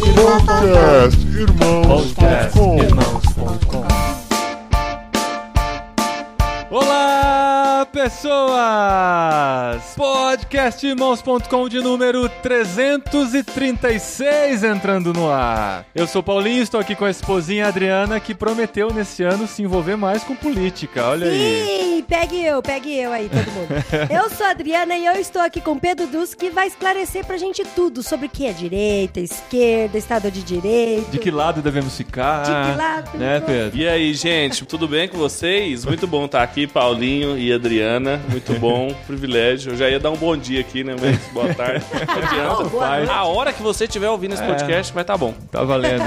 Podcast Irmãos.com Olá, pessoas! Podcastirmãos.com de número 336 entrando no ar. Eu sou Paulinho, estou aqui com a esposinha Adriana que prometeu nesse ano se envolver mais com política. Olha aí. Sim, pegue eu, pegue eu aí, todo mundo. eu sou a Adriana e eu estou aqui com Pedro Dus, que vai esclarecer pra gente tudo sobre o que é direita, esquerda, Estado de Direito. De que lado devemos ficar? De que lado? Né, Pedro? E aí, gente, tudo bem com vocês? Muito bom estar aqui, Paulinho e Adriana. Muito bom, privilégio. Eu já ia dar um bom dia aqui, né? Mas boa tarde. Não adianta. Boa noite. A hora que você estiver ouvindo esse podcast, vai estar bom. Tá valendo.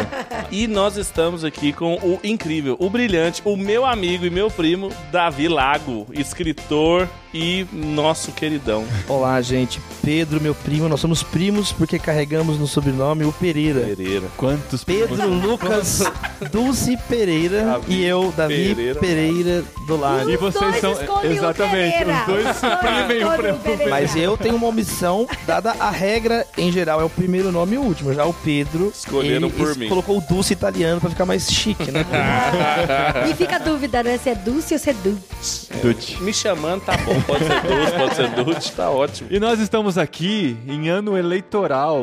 E nós estamos aqui com o incrível, o brilhante, o meu amigo e meu primo, Davi Lago, escritor e nosso queridão. Olá, gente. Pedro, meu primo. Nós somos primos porque carregamos no sobrenome o Pereira. Pereira. Quantos Pedro Lucas Dulce Pereira Davi e eu, Davi Pereira. Pereira, do Lago. E vocês dois são exatamente os dois suprimem o escolhem pre- o Pereira. Mas eu tenho uma omissão, dada a regra em geral, é o primeiro nome e o último. Já o Pedro. Escolheram ele por es- mim. colocou o Dulce italiano pra ficar mais chique, né? E fica a dúvida, né? Se é Dulce ou se é Dulce. Dutch. Me chamando, tá bom. Pode ser Dulce, pode ser Dulce, tá ótimo. E nós estamos aqui em ano eleitoral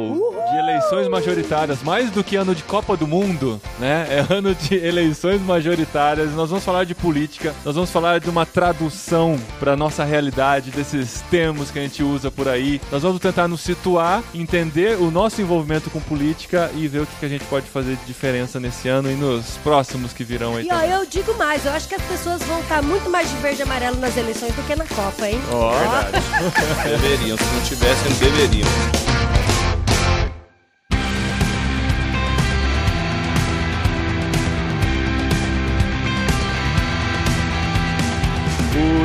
de eleições majoritárias, mais do que ano de Copa do Mundo, né? É ano de eleições majoritárias. Nós vamos falar de política, nós vamos falar de uma tradução para nossa realidade desses termos que a gente usa por aí. Nós vamos tentar nos situar, entender o nosso envolvimento com política e ver o que a gente pode fazer de diferença nesse ano e nos próximos que virão aí E ó, eu digo mais, eu acho que as pessoas vão estar muito mais de verde e amarelo nas eleições do que na Copa, hein? Ó, Deveriam, se não tivessem, deveriam.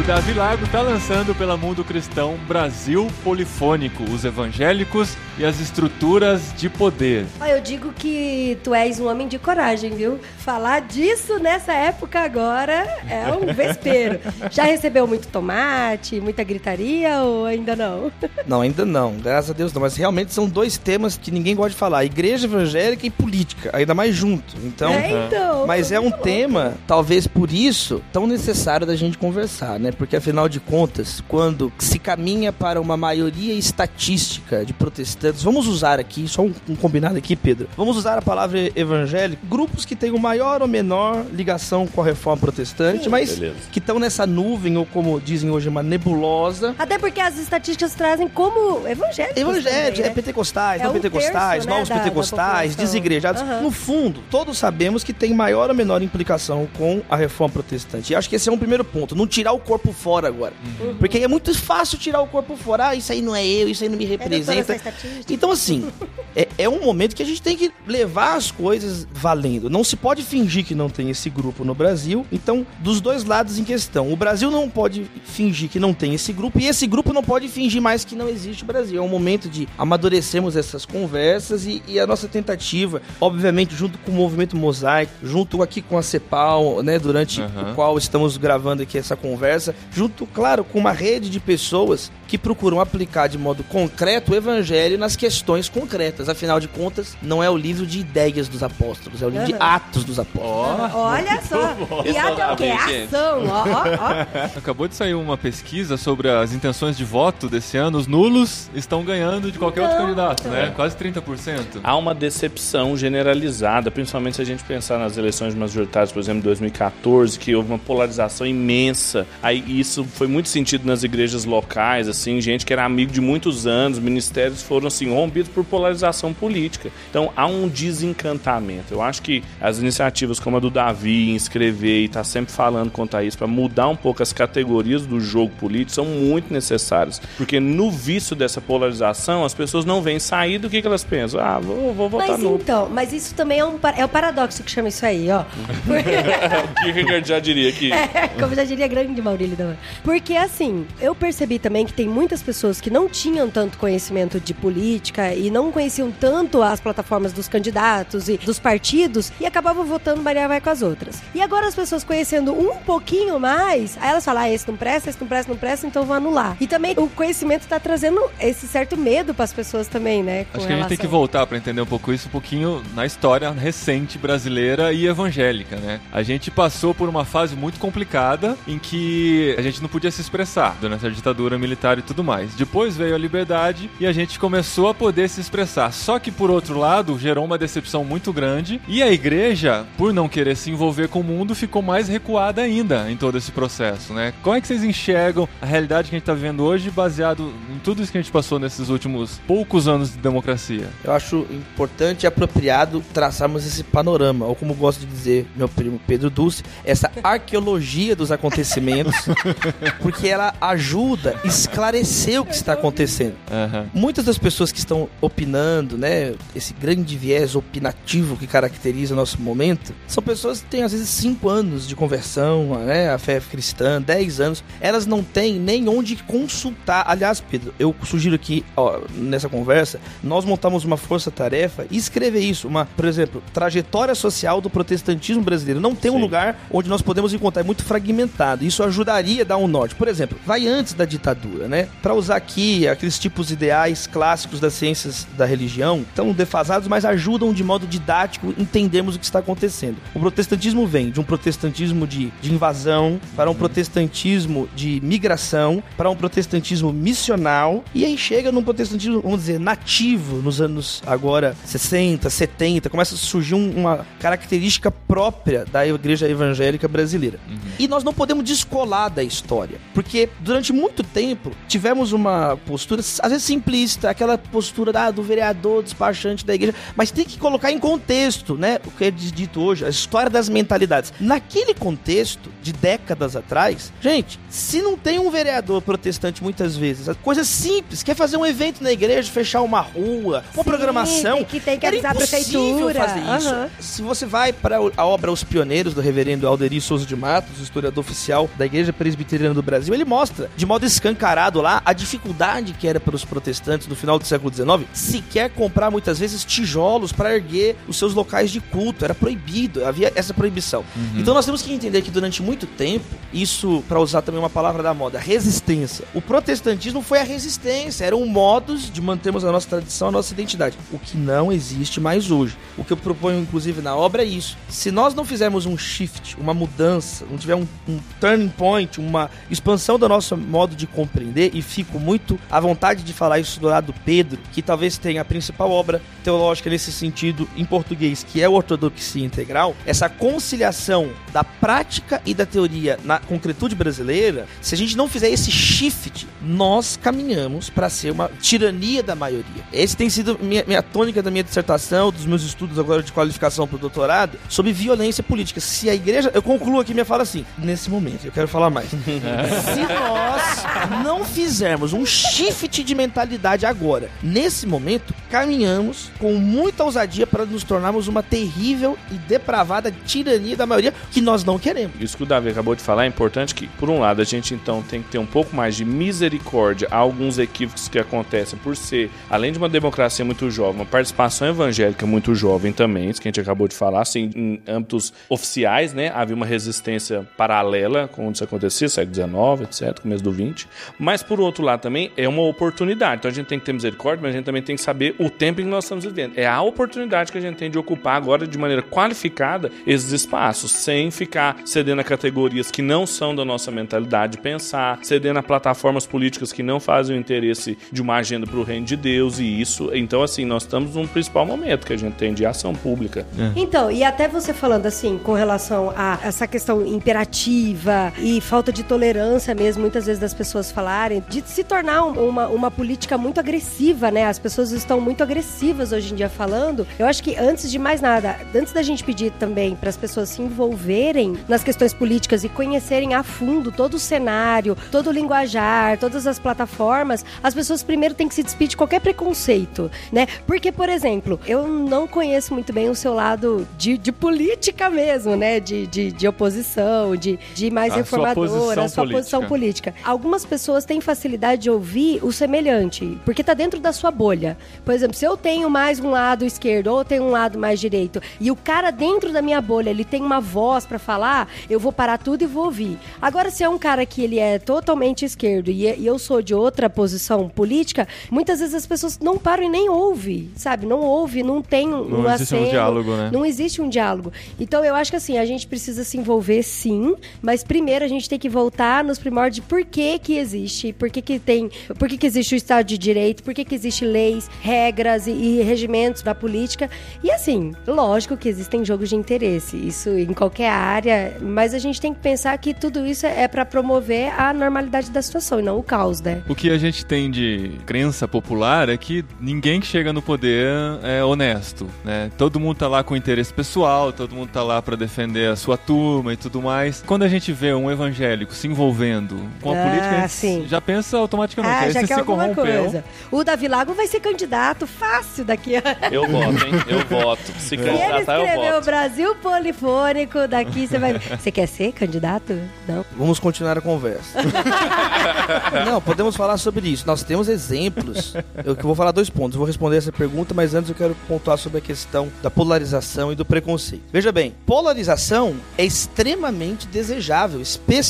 Davi Lago está lançando pela Mundo Cristão Brasil Polifônico, os evangélicos e as estruturas de poder. Eu digo que tu és um homem de coragem, viu? Falar disso nessa época agora é um vespeiro. Já recebeu muito tomate, muita gritaria ou ainda não? Não, ainda não. Graças a Deus não. Mas realmente são dois temas que ninguém gosta de falar: igreja evangélica e política. Ainda mais junto. Então. é, então. Mas é um tema, talvez por isso, tão necessário da gente conversar, né? Porque afinal de contas, quando se caminha para uma maioria estatística de protestantes, vamos usar aqui, só um, um combinado aqui, Pedro, vamos usar a palavra evangélico, grupos que têm maior ou menor ligação com a reforma protestante, Sim. mas Beleza. que estão nessa nuvem, ou como dizem hoje, uma nebulosa. Até porque as estatísticas trazem como evangélicos. Evangélicos, é né? pentecostais, É não um pentecostais, terço, né, novos da- da pentecostais, população. desigrejados. Aham. No fundo, todos sabemos que tem maior ou menor implicação com a reforma protestante. E acho que esse é um primeiro ponto, não tirar o corpo fora agora. Uhum. Porque é muito fácil tirar o corpo fora. Ah, isso aí não é eu, isso aí não me É representa. estatística. Então, assim, é, é um momento que a gente tem que levar as coisas valendo. Não se pode fingir que não tem esse grupo no Brasil. Então, dos dois lados em questão, o Brasil não pode fingir que não tem esse grupo e esse grupo não pode fingir mais que não existe o Brasil. É um momento de amadurecermos essas conversas e, e a nossa tentativa, obviamente, junto com o movimento Mosaico, junto aqui com a CEPAL, né, durante Aham. o qual estamos gravando aqui essa conversa, junto, claro, com uma rede de pessoas que procuram aplicar de modo concreto o evangelho nas questões concretas. Afinal de contas, não é o livro de ideias dos apóstolos, é o livro de Aham. atos dos apóstolos. Ó, Olha só. E até o quê? Ação, ó, ó, ó. acabou de sair uma pesquisa sobre as intenções de voto desse ano. Os nulos estão ganhando de qualquer outro Então, candidato, né? Quase 30%. Há uma decepção generalizada, principalmente se a gente pensar nas eleições majoritárias, por exemplo, em 2014, que houve uma polarização imensa. Aí isso foi muito sentido nas igrejas locais, assim, gente que era amigo de muitos anos, ministérios foram assim rompidos por polarização política. Então há um desencantamento. Eu acho que as iniciativas como a do Davi em escrever e estar sempre falando quanto a isso para mudar um pouco as categorias do jogo político são muito necessárias, porque no vício dessa polarização as pessoas não veem sair do que, que elas pensam. Ah, vou, vou votar Mas no então, mas isso também é um é o paradoxo que chama isso aí, ó. o que o Ricardo já diria aqui. É, como já diria grande Da Porque assim, eu percebi também que tem muitas pessoas que não tinham tanto conhecimento de política e não conheciam tanto as plataformas dos candidatos e dos partidos e acabavam votando Maria vai com as outras. E agora as pessoas conhecendo um pouquinho mais, aí elas falam, ah, esse não presta, esse não presta, não presta, então vou anular. E também o conhecimento tá trazendo esse certo medo para as pessoas também, né? Acho que a gente tem que voltar para entender um pouco isso, um pouquinho na história recente brasileira e evangélica, né? A gente passou por uma fase muito complicada em que a gente não podia se expressar durante a ditadura militar e tudo mais. Depois veio a liberdade e a gente começou a poder se expressar. Só que por outro lado, gerou uma decepção muito grande e a igreja, por não querer se envolver com o mundo, ficou mais recuada ainda em todo esse processo, né? Como é que vocês enxergam a realidade que a gente tá vivendo hoje baseado em tudo isso que a gente passou nesses últimos poucos anos de democracia? Eu acho importante e apropriado traçarmos esse panorama, ou como gosta de dizer meu primo Pedro Dulce, essa arqueologia dos acontecimentos, porque ela ajuda a esclarecer o que está acontecendo. Aham. Muitas das pessoas que estão opinando, né, esse grande viés opinativo que caracteriza o nosso momento, são pessoas que têm às vezes 5 anos de conversão, né, a fé cristã, 10 anos, elas não têm nem onde consultar. Aliás, Pedro, eu sugiro aqui, ó, nessa conversa, nós montamos uma força-tarefa e escrever isso, uma, por exemplo, trajetória social do protestantismo brasileiro. Não tem um Sim. lugar onde nós podemos encontrar, é muito fragmentado. Isso ajudaria a dar um norte. Por exemplo, vai antes da ditadura, né? Para usar aqui aqueles tipos ideais clássicos das ciências da religião, tão defasados, mas ajudam de modo didático entendermos o que está acontecendo. O protestantismo vem de um protestantismo de, de invasão para um protestantismo de migração, para um protestantismo missional, e aí chega num protestantismo, vamos dizer, nativo nos anos agora 60, 70, começa a surgir um- uma característica própria da igreja evangélica brasileira. E nós não podemos descolar da história, porque durante muito tempo tivemos uma postura, às vezes simplista, aquela postura ah, do vereador despachante da igreja, mas tem que colocar em contexto, né? O que é dito hoje, a história das mentalidades. Naquele contexto, de décadas atrás, gente, se não tem um vereador protestante muitas vezes, coisa simples, quer fazer um evento na igreja, fechar uma rua, uma Sim, programação, tem que- tem que avisar a prefeitura. fazer isso. Se você vai para a obra Os Pioneiros do reverendo Alderi Souza de Matos, historiador oficial da Igreja Presbiteriana do Brasil, ele mostra de modo escancarado lá a dificuldade que era para os protestantes no final do século XIX sequer comprar muitas vezes tijolos para erguer os seus locais de culto. Era proibido, havia essa proibição. Então nós temos que entender que durante muito tempo, isso, para usar também uma palavra da moda, resistência. O protestantismo foi a resistência, era um modus de mantermos a nossa tradição, a nossa identidade. O que não existe mais hoje. O que eu proponho, inclusive, na obra é isso. Se nós não fizermos um shift, uma mudança, não tiver um, um turning point, uma expansão do nosso modo de compreender, e fico muito à vontade de falar isso do lado do Pedro, que talvez tenha a principal obra teológica nesse sentido em português, que é o Ortodoxia Integral, essa conciliação da prática e da teoria na concretude brasileira, se a gente não fizer esse shift, nós caminhamos para ser uma tirania da maioria. Esse tem sido minha, minha tônica da minha dissertação, dos meus estudos agora de qualificação para o doutorado, sobre violência política. Se a igreja. Eu concluo aqui minha fala assim, nesse momento, eu quero falar mais. Se nós não fizermos um shift de mentalidade agora, nesse momento, caminhamos com muita ousadia para nos tornarmos uma terrível e depravada tirania da maioria que nós não queremos. Isso que o Davi acabou de falar é importante que, por um lado, a gente então tem que ter um pouco mais de misericórdia a alguns equívocos que acontecem por ser, além de uma democracia muito jovem, uma participação evangélica muito jovem também, isso que a gente acabou de falar, assim, em âmbitos oficiais, né? Havia uma resistência paralela quando isso acontecia, século XIX, etc., começo do XX. Mas, por outro lado, também é uma oportunidade. Então a gente tem que ter misericórdia, mas a gente também tem que saber o tempo em que nós estamos vivendo. É a oportunidade que a gente tem de ocupar agora de maneira qualificada esses espaços, sem ficar cedendo a categorias que não são da nossa mentalidade de pensar, cedendo a plataformas políticas que não fazem o interesse de uma agenda para o reino de Deus e isso. Então, assim, nós estamos num principal momento que a gente tem de ação pública. Então, e até você falando assim, com relação a essa questão imperativa e falta de tolerância mesmo, muitas vezes das pessoas falarem, de se tornar um- uma, uma política muito agressiva, né? As pessoas estão muito agressivas hoje em dia falando. Eu acho que antes de mais nada, antes da gente pedir também para as pessoas se envolverem nas questões políticas e conhecerem a fundo todo o cenário, todo o linguajar, todas as plataformas, as pessoas primeiro têm que se despedir de qualquer preconceito, né? Porque, por exemplo, eu não conheço muito bem o seu lado de, de política mesmo, né? De, de, de oposição, de, de mais A sua reformadora, posição a sua posição política. Algumas pessoas têm facilidade de ouvir o semelhante, porque tá dentro da sua bolha. Por exemplo, se eu tenho mais um lado esquerdo ou tenho um lado mais direito e o cara dentro da minha bolha ele tem uma voz para falar, eu vou parar tudo e vou ouvir. Agora, se é um cara que ele é totalmente esquerdo e, eu sou de outra posição política, muitas vezes as pessoas não param e nem ouvem, sabe? Não ouve, não tem um, Não existe um diálogo, né? Não existe um diálogo. Então eu acho que assim, a gente precisa se envolver sim, mas primeiro a gente tem que voltar nos primórdios por que que existe, por que que tem, por que que existe o Estado de Direito, por que que existe leis, regras e, e regimentos da política. E assim, lógico que existem jogos de interesse, isso em qualquer área, mas a gente tem que pensar que tudo isso é para promover a normalidade da situação e não o caos, né? O que a gente tem de crença popular é que ninguém que chega no poder é honesto, né? Todo mundo tá lá com interesse pessoal, todo mundo tá lá pra defender a sua turma e tudo mais. Quando a gente vê um evangélico se envolvendo com a Ah, política, sim. já pensa automaticamente. Ah, Aí já se alguma corrompeu. coisa. O Davi Lago vai ser candidato fácil daqui a... Eu voto, hein? Eu voto. Se ele candidatar, eu escrever o voto. Brasil polifônico, daqui você vai. Você quer ser candidato? Não. Vamos continuar a conversa. Não, podemos falar sobre isso. Nós temos exemplos. Eu vou falar dois pontos. Eu vou responder essa pergunta, mas antes eu quero pontuar sobre a questão da polarização e do preconceito. Veja bem, polarização é extremamente desejável, especialmente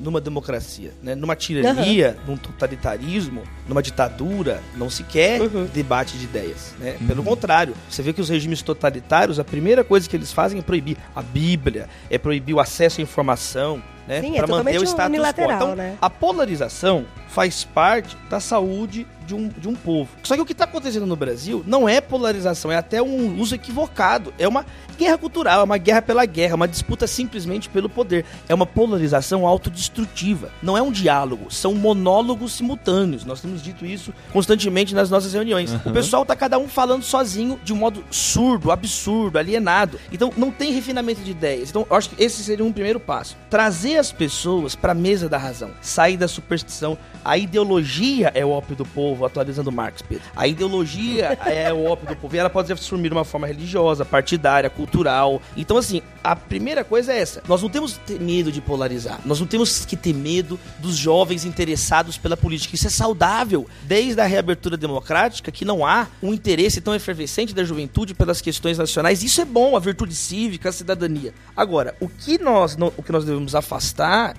numa democracia, né? Numa tirania, num totalitarismo, numa ditadura, não se quer debate de ideias, né? Pelo contrário, você vê que os regimes totalitários, a primeira coisa que eles fazem é proibir a Bíblia, é proibir o acesso à informação, né? Sim, é Pra manter o status quo. Então, né? a polarização faz parte da saúde de um, de um povo. Só que o que está acontecendo no Brasil não é polarização, é até um uso equivocado. É uma guerra cultural, é uma guerra pela guerra, uma disputa simplesmente pelo poder. É uma polarização autodestrutiva. Não é um diálogo, são monólogos simultâneos. Nós temos dito isso constantemente nas nossas reuniões. O pessoal tá cada um falando sozinho de um modo surdo, absurdo, alienado. Então não tem refinamento de ideias. Então eu acho que esse seria um primeiro passo. Trazer as pessoas para a mesa da razão, sair da superstição. A ideologia é o ópio do povo, atualizando Marx, Pedro. A ideologia é o ópio do povo e ela pode assumir uma forma religiosa, partidária, cultural. Então, assim, a primeira coisa é essa. Nós não temos que ter medo de polarizar. Nós não temos que ter medo dos jovens interessados pela política. Isso é saudável. Desde a reabertura democrática, que não há um interesse tão efervescente da juventude pelas questões nacionais. Isso é bom, a virtude cívica, a cidadania. Agora, o que nós, o que nós devemos afastar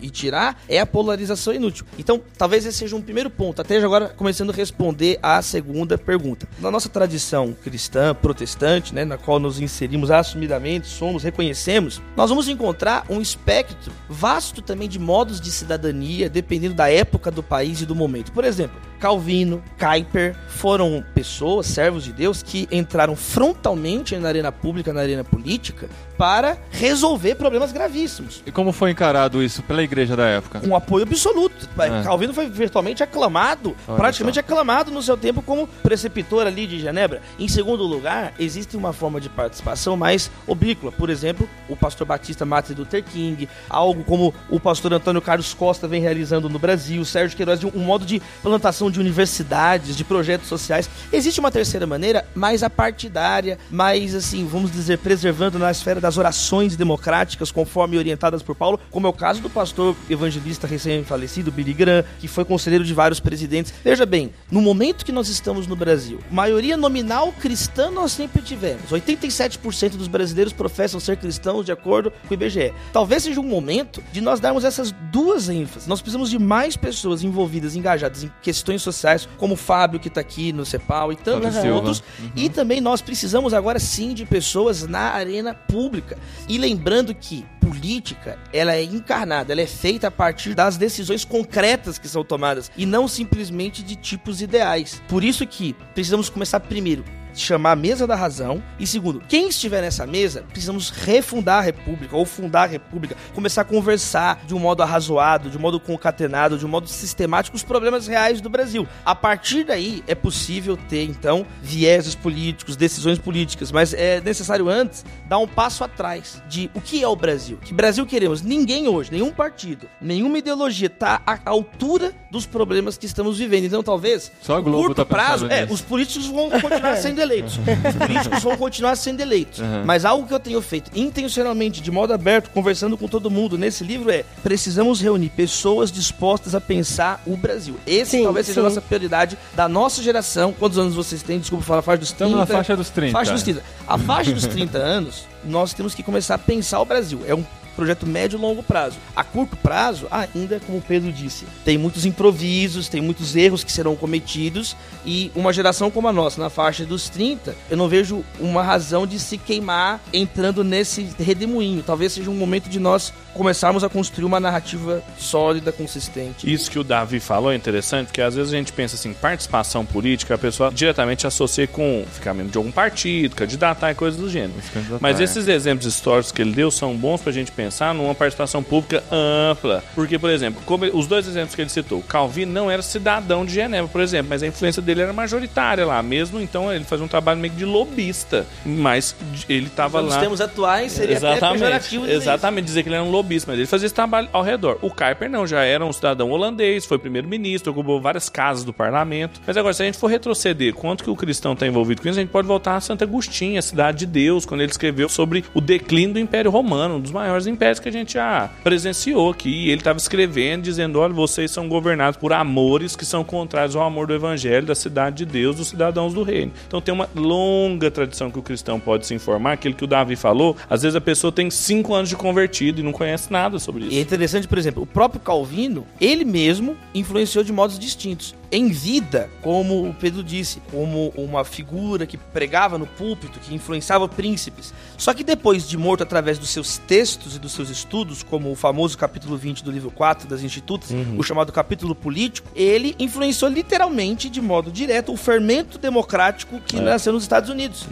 e tirar é a polarização inútil. Então, talvez esse seja um primeiro ponto. Até agora, começando a responder à segunda pergunta. Na nossa tradição cristã, protestante, né, na qual nos inserimos assumidamente, somos, reconhecemos, nós vamos encontrar um espectro vasto também de modos de cidadania, dependendo da época do país e do momento. Por exemplo, Calvino, Kuyper foram pessoas, servos de Deus, que entraram frontalmente na arena pública, na arena política, para resolver problemas gravíssimos. E como foi encarado isso pela igreja da época? Com apoio absoluto. É. Calvino foi virtualmente aclamado, Olha praticamente só. aclamado no seu tempo como preceptor ali de Genebra. Em segundo lugar, existe uma forma de participação mais oblíqua. Por exemplo, o pastor Batista Martin Luther King, algo como o pastor Antônio Carlos Costa vem realizando no Brasil, Sérgio Queiroz, um modo de plantação de universidades, de projetos sociais. Existe uma terceira maneira, mais apartidária, mais assim, vamos dizer, preservando na esfera das orações democráticas, conforme orientadas por Paulo, como é o caso do pastor evangelista recém-falecido, Billy Graham, que foi conselheiro de vários presidentes. Veja bem, no momento que nós estamos no Brasil, maioria nominal cristã nós sempre tivemos. 87% dos brasileiros professam ser cristãos de acordo com o IBGE. Talvez seja um momento de nós darmos essas duas ênfases. Nós precisamos de mais pessoas envolvidas, engajadas em questões sociais, como o Fábio que está aqui no CEPAL e tantos Fábio Silva. outros. E também nós precisamos agora sim de pessoas na arena pública. E lembrando que política, ela é encarnada, ela é feita a partir das decisões concretas que são tomadas e não simplesmente de tipos ideais. Por isso que precisamos começar primeiro chamar a mesa da razão e segundo, quem estiver nessa mesa, precisamos refundar a república ou fundar a república, começar a conversar de um modo arrazoado, de um modo concatenado, de um modo sistemático os problemas reais do Brasil. A partir daí é possível ter então vieses políticos, decisões políticas, mas é necessário antes dar um passo atrás de o que é o Brasil. Que Brasil queremos? Ninguém hoje, nenhum partido, nenhuma ideologia está à altura dos problemas que estamos vivendo. Então talvez Só a no Globo curto tá prazo, é, os políticos vão continuar sendo eleitos. Os políticos vão continuar sendo eleitos. Mas algo que eu tenho feito intencionalmente, de modo aberto, conversando com todo mundo nesse livro é: precisamos reunir pessoas dispostas a pensar o Brasil. Esse Sim, talvez seja a sim. nossa prioridade da nossa geração. Quantos anos vocês têm? Desculpa falar a faixa dos 30. Estamos na faixa dos 30. Faixa dos 30. A faixa dos 30 anos, nós temos que começar a pensar o Brasil. É um projeto médio e longo prazo. A curto prazo, ainda, como o Pedro disse, tem muitos improvisos, tem muitos erros que serão cometidos e uma geração como a nossa, na faixa dos 30, eu não vejo uma razão de se queimar entrando nesse redemoinho. Talvez seja um momento de nós começarmos a construir uma narrativa sólida, consistente. Isso que o Davi falou é interessante, porque às vezes a gente pensa assim, participação política, a pessoa diretamente associa com ficar membro de algum partido, candidatar e coisas do gênero. Mas é. esses exemplos históricos que ele deu são bons pra gente pensar numa participação pública ampla. Porque, por exemplo, como ele- os dois exemplos que ele citou, Calvin não era cidadão de Genebra, por exemplo, mas a influência dele era majoritária lá. Mesmo então, ele fazia um trabalho meio que de lobista. Mas ele tava Nos lá. termos atuais, seria até Exatamente, pejorativo dizer isso. exatamente dizer que ele era um lobista, mas ele fazia esse trabalho ao redor. O Kuiper não, já era um cidadão holandês, foi primeiro-ministro, ocupou várias casas do parlamento. Mas agora, se a gente for retroceder, quanto que o cristão está envolvido com isso, a gente pode voltar a Santo Agostinho, a cidade de Deus, quando ele escreveu sobre o declínio do Império Romano, um dos maiores impérios que a gente já presenciou aqui. E ele estava escrevendo, dizendo: olha, vocês são governados por amores que são contrários ao amor do Evangelho, da cidade de Deus, dos cidadãos do reino. Então tem uma longa tradição que o cristão pode se informar, aquilo que o Davi falou. Às vezes a pessoa tem cinco anos de convertido e não conhece nada sobre isso. E é interessante, por exemplo, o próprio Calvino, ele mesmo influenciou de modos distintos. Em vida, como o Pedro disse, como uma figura que pregava no púlpito, que influenciava príncipes. Só que depois de morto através dos seus textos e dos seus estudos, como o famoso capítulo 20 do livro 4 das Institutas, o chamado capítulo político, ele influenciou literalmente, de modo direto, o fermento democrático que nasceu nos Estados Unidos.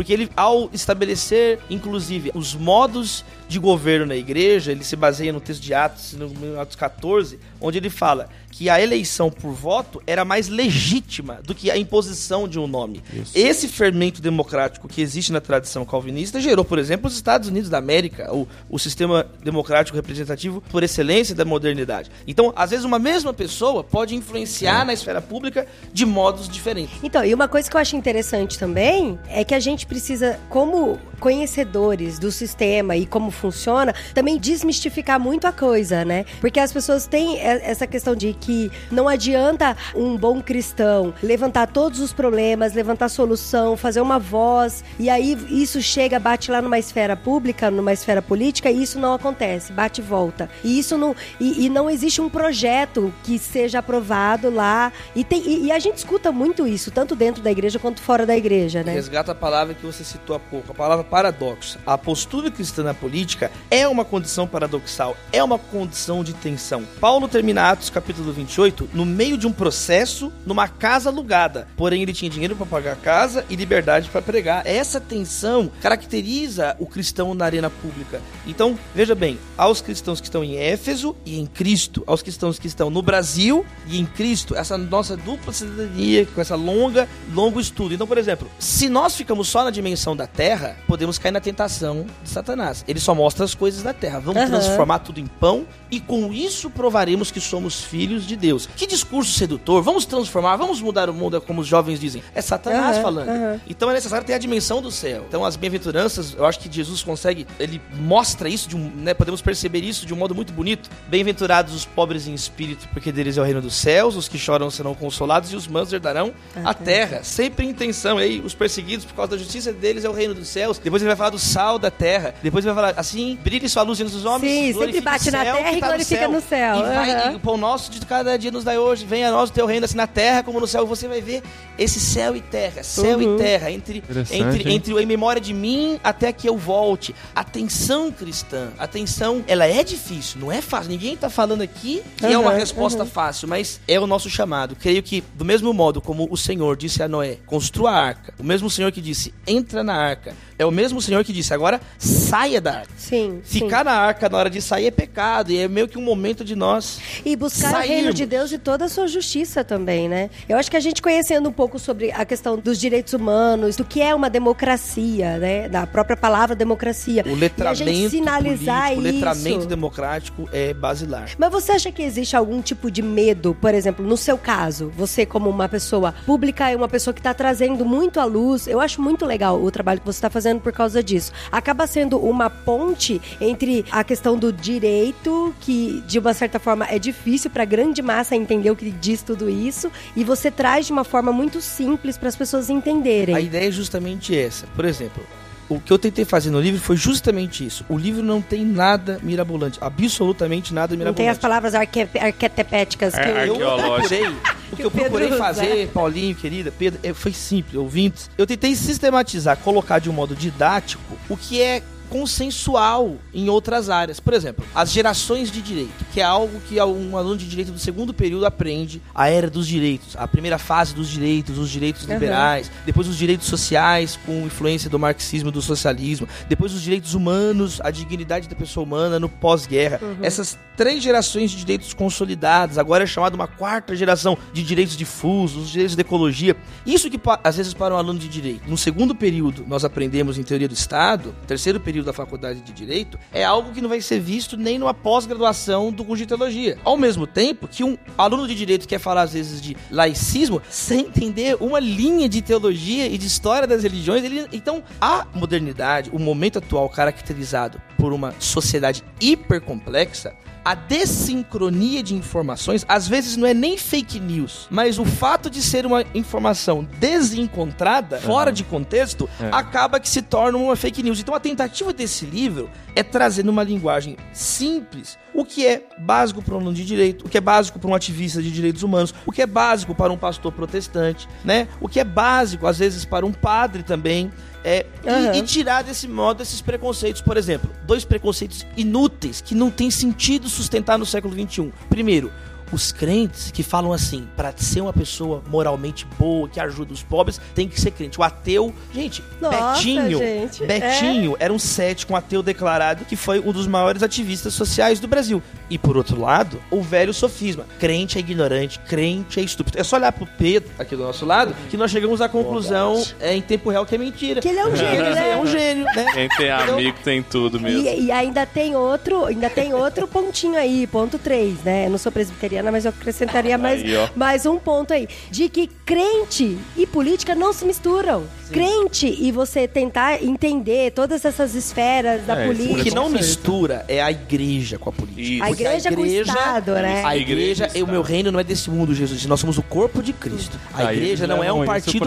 Porque ele, ao estabelecer, inclusive, os modos de governo na igreja, ele se baseia no texto de Atos, no Atos 14, onde ele fala que a eleição por voto era mais legítima do que a imposição de um nome. Esse fermento democrático que existe na tradição calvinista gerou, por exemplo, os Estados Unidos da América, o, o sistema democrático representativo por excelência da modernidade. Então, às vezes, uma mesma pessoa pode influenciar na esfera pública de modos diferentes. Então, e uma coisa que eu acho interessante também é que a gente precisa, como conhecedores do sistema e como funciona, também desmistificar muito a coisa, né? Porque as pessoas têm essa questão de que não adianta um bom cristão levantar todos os problemas, levantar solução, fazer uma voz, e aí isso chega, bate lá numa esfera pública, numa esfera política, e isso não acontece, bate e volta. E isso não. E, e não existe um projeto que seja aprovado lá. E, tem, e, e a gente escuta muito isso, tanto dentro da igreja quanto fora da igreja, né? Resgata a palavra que você citou há pouco, a palavra paradoxo. A postura cristã na política é uma condição paradoxal, é uma condição de tensão. Paulo termina Atos capítulo 28 no meio de um processo numa casa alugada. Porém, ele tinha dinheiro para pagar a casa e liberdade para pregar. Essa tensão caracteriza o cristão na arena pública. Então, veja bem, aos cristãos que estão em Éfeso e em Cristo, aos cristãos que estão no Brasil e em Cristo, essa nossa dupla cidadania, com essa longa, longo estudo. Então, por exemplo, se nós ficamos só na dimensão da terra, podemos cair na tentação de Satanás. Ele só mostra as coisas da terra. Vamos Aham. transformar tudo em pão e com isso provaremos que somos filhos de Deus. Que discurso sedutor! Vamos transformar, vamos mudar o mundo, é como os jovens dizem. É Satanás Aham, falando. aham. Então é necessário ter a dimensão do céu. Então as bem-aventuranças, eu acho que Jesus consegue, ele mostra isso de um, né, podemos perceber isso de um modo muito bonito. Bem-aventurados os pobres em espírito, porque deles é o reino dos céus, os que choram serão consolados e os mansos herdarão a terra. Sempre em intenção, aí os perseguidos por causa da justiça deles é o reino dos céus. Depois ele vai falar do sal da terra. Depois ele vai falar assim, brilhe sua luz diante dos homens. Sim, sempre bate na céu terra e tá glorifica no céu. E, vai, Aham. e o pão nosso de cada dia nos dai hoje. Venha a nós o teu reino, assim na terra como no céu. Você vai ver esse céu e terra, céu Uhum. e terra, entre, entre, entre o em memória de mim até que eu volte. Atenção cristã, atenção, ela é difícil, não é fácil. Ninguém tá falando aqui que é uma Uhum, resposta fácil, mas é o nosso chamado. Creio que, do mesmo modo como o Senhor disse a Noé, construa a arca, o mesmo Senhor que disse, entra na arca, É o mesmo Senhor que disse: agora saia da arca. Sim, Ficar na arca na hora de sair é pecado, e é meio que um momento de nós. sim. E buscar o reino sairmos. de Deus e toda a sua justiça também, né? Eu acho que a gente conhecendo um pouco sobre a questão dos direitos humanos, do que é uma democracia, né? Da própria palavra democracia. O e a letramento gente sinalizar político, o isso. letramento democrático é basilar. Mas você acha que existe algum tipo de medo, por exemplo, no seu caso, você como uma pessoa pública e uma pessoa que está trazendo muito à luz, eu acho muito legal o trabalho que você está fazendo por causa disso. Acaba sendo uma ponte entre a questão do direito, que de uma certa forma é difícil para a grande massa entender o que diz tudo isso, e você traz de uma forma muito simples para as pessoas entenderem. A ideia é justamente essa. Por exemplo, o que eu tentei fazer no livro foi justamente isso. O livro não tem nada mirabolante, absolutamente nada Não mirabolante. tem as palavras arque arquetepéticas que É, eu- eu procurei, o que eu procurei usa. fazer, Paulinho, querida, Pedro, é, foi simples, ouvintes. Eu tentei sistematizar, colocar de um modo didático o que é consensual em outras áreas. Por exemplo, as gerações de direito, que é algo que um aluno de direito do segundo período aprende, a era dos direitos, a primeira fase dos direitos, os direitos Uhum. liberais, depois os direitos sociais com influência do marxismo e do socialismo, depois os direitos humanos, a dignidade da pessoa humana no pós-guerra. Essas três gerações de direitos consolidados, agora é chamada uma quarta geração de direitos difusos, os direitos de ecologia. Isso que às vezes para um aluno de direito, no segundo período nós aprendemos em teoria do Estado, terceiro período da faculdade de direito, é algo que não vai ser visto nem numa pós-graduação do curso de teologia. Ao mesmo tempo que um aluno de direito quer falar às vezes de laicismo sem entender uma linha de teologia e de história das religiões, ele, então a modernidade, o momento atual caracterizado por uma sociedade hipercomplexa, a desincronia de informações, às vezes não é nem fake news, mas o fato de ser uma informação desencontrada, fora de contexto, É. acaba que se torna uma fake news. Então a tentativa desse livro é trazer numa linguagem simples o que é básico para um aluno de direito, o que é básico para um ativista de direitos humanos, o que é básico para um pastor protestante, né? O que é básico às vezes para um padre também. É, e- Aham. e, tirar desse modo esses preconceitos. Por exemplo, dois preconceitos inúteis que não tem sentido sustentar no século XXI. Primeiro, os crentes que falam assim, para ser uma pessoa moralmente boa, que ajuda os pobres, tem que ser crente. O ateu, gente, Nossa, Betinho, gente, Betinho era um cético, um ateu declarado, que foi um dos maiores ativistas sociais do Brasil. E por outro lado, o velho sofisma, crente é ignorante, crente é estúpido. É só olhar pro Pedro, aqui do nosso lado, que nós chegamos à conclusão é, em tempo real que é mentira. Que ele é um gênio, né? É um gênio, né? Quem tem amigo tem tudo mesmo. E, e ainda tem outro, ainda tem outro pontinho aí, ponto 3, né? Eu não sou presbiteriana, mas eu acrescentaria mais, Aí, mais um ponto aí. De que crente e política não se misturam. Crente e você tentar entender todas essas esferas da É, esse O política. que não mistura é a igreja com a política. Isso. A Porque igreja com o Estado, né? A Igreja igreja, e o meu reino não é desse mundo, Jesus. Nós somos o corpo de Cristo. A igreja não é um isso partido.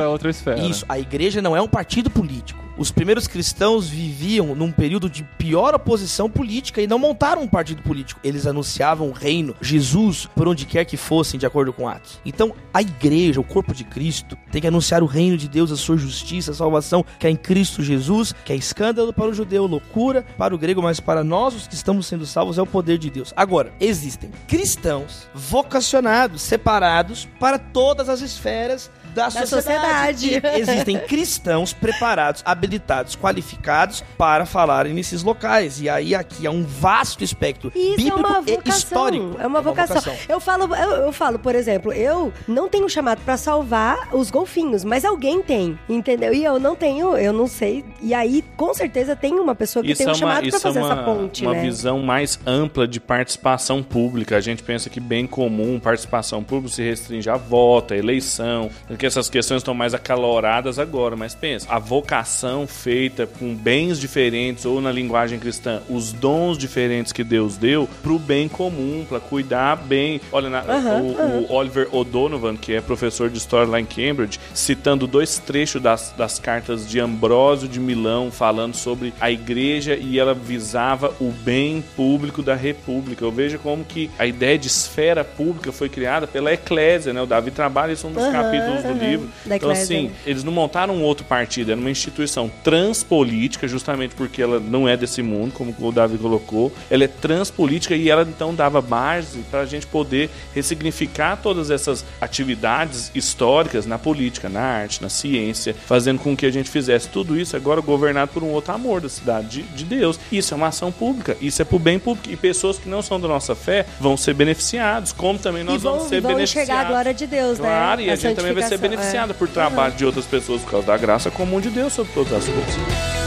Isso, a igreja não é um partido político. Os primeiros cristãos viviam num período de pior oposição política e não montaram um partido político. Eles anunciavam o reino, Jesus, por onde quer que fossem, de acordo com Atos. Então, a igreja, o corpo de Cristo, tem que anunciar o reino de Deus, a sua justiça, a salvação, que é em Cristo Jesus, que é escândalo para o judeu, loucura para o grego, mas para nós, os que estamos sendo salvos, é o poder de Deus. Agora, existem cristãos vocacionados, separados para todas as esferas da, Da sociedade. sociedade. Existem cristãos preparados, habilitados, qualificados para falarem nesses locais. E aí aqui é um vasto espectro Isso bíblico é uma e vocação. histórico. É uma vocação. Eu falo, eu, eu falo, por exemplo, eu não tenho chamado pra salvar os golfinhos, mas alguém tem, entendeu? E eu não tenho, eu não sei. E aí, com certeza, tem uma pessoa que Isso tem é um uma, chamado pra isso é fazer uma, essa ponte, uma né? visão mais ampla de participação pública. A gente pensa que bem comum participação pública se restringe a voto, a eleição, porque essas questões estão mais acaloradas agora. Mas pensa, a vocação feita com bens diferentes ou na linguagem cristã, os dons diferentes que Deus deu pro bem comum, para cuidar bem. Olha, na- Aham, o, o Oliver O'Donovan, que é professor de história lá em Cambridge, citando dois trechos das, das cartas de Ambrósio de Milão, falando sobre a igreja e ela visava o bem público da república. Eu vejo como que a ideia de esfera pública foi criada pela eclésia, né? O Davi trabalha isso um dos Aham, capítulos do Aham, livro. Então, assim, né? eles não montaram um outro partido, era uma instituição transpolítica, justamente porque ela não é desse mundo, como o Davi colocou. Ela é transpolítica e ela então dava base para a gente poder ressignificar todas essas atividades históricas na política, na arte, na ciência, fazendo com que a gente fizesse tudo isso agora governado por um outro amor da cidade de, de Deus. Isso é uma ação pública, isso é pro bem público. E pessoas que não são da nossa fé vão ser beneficiados, como também nós vão, vamos ser vão beneficiados. enxergar a glória de Deus, né? Claro, e a, gente também vai ser santificação, é. por trabalho de outras pessoas por causa da graça comum de Deus sobre todas as coisas.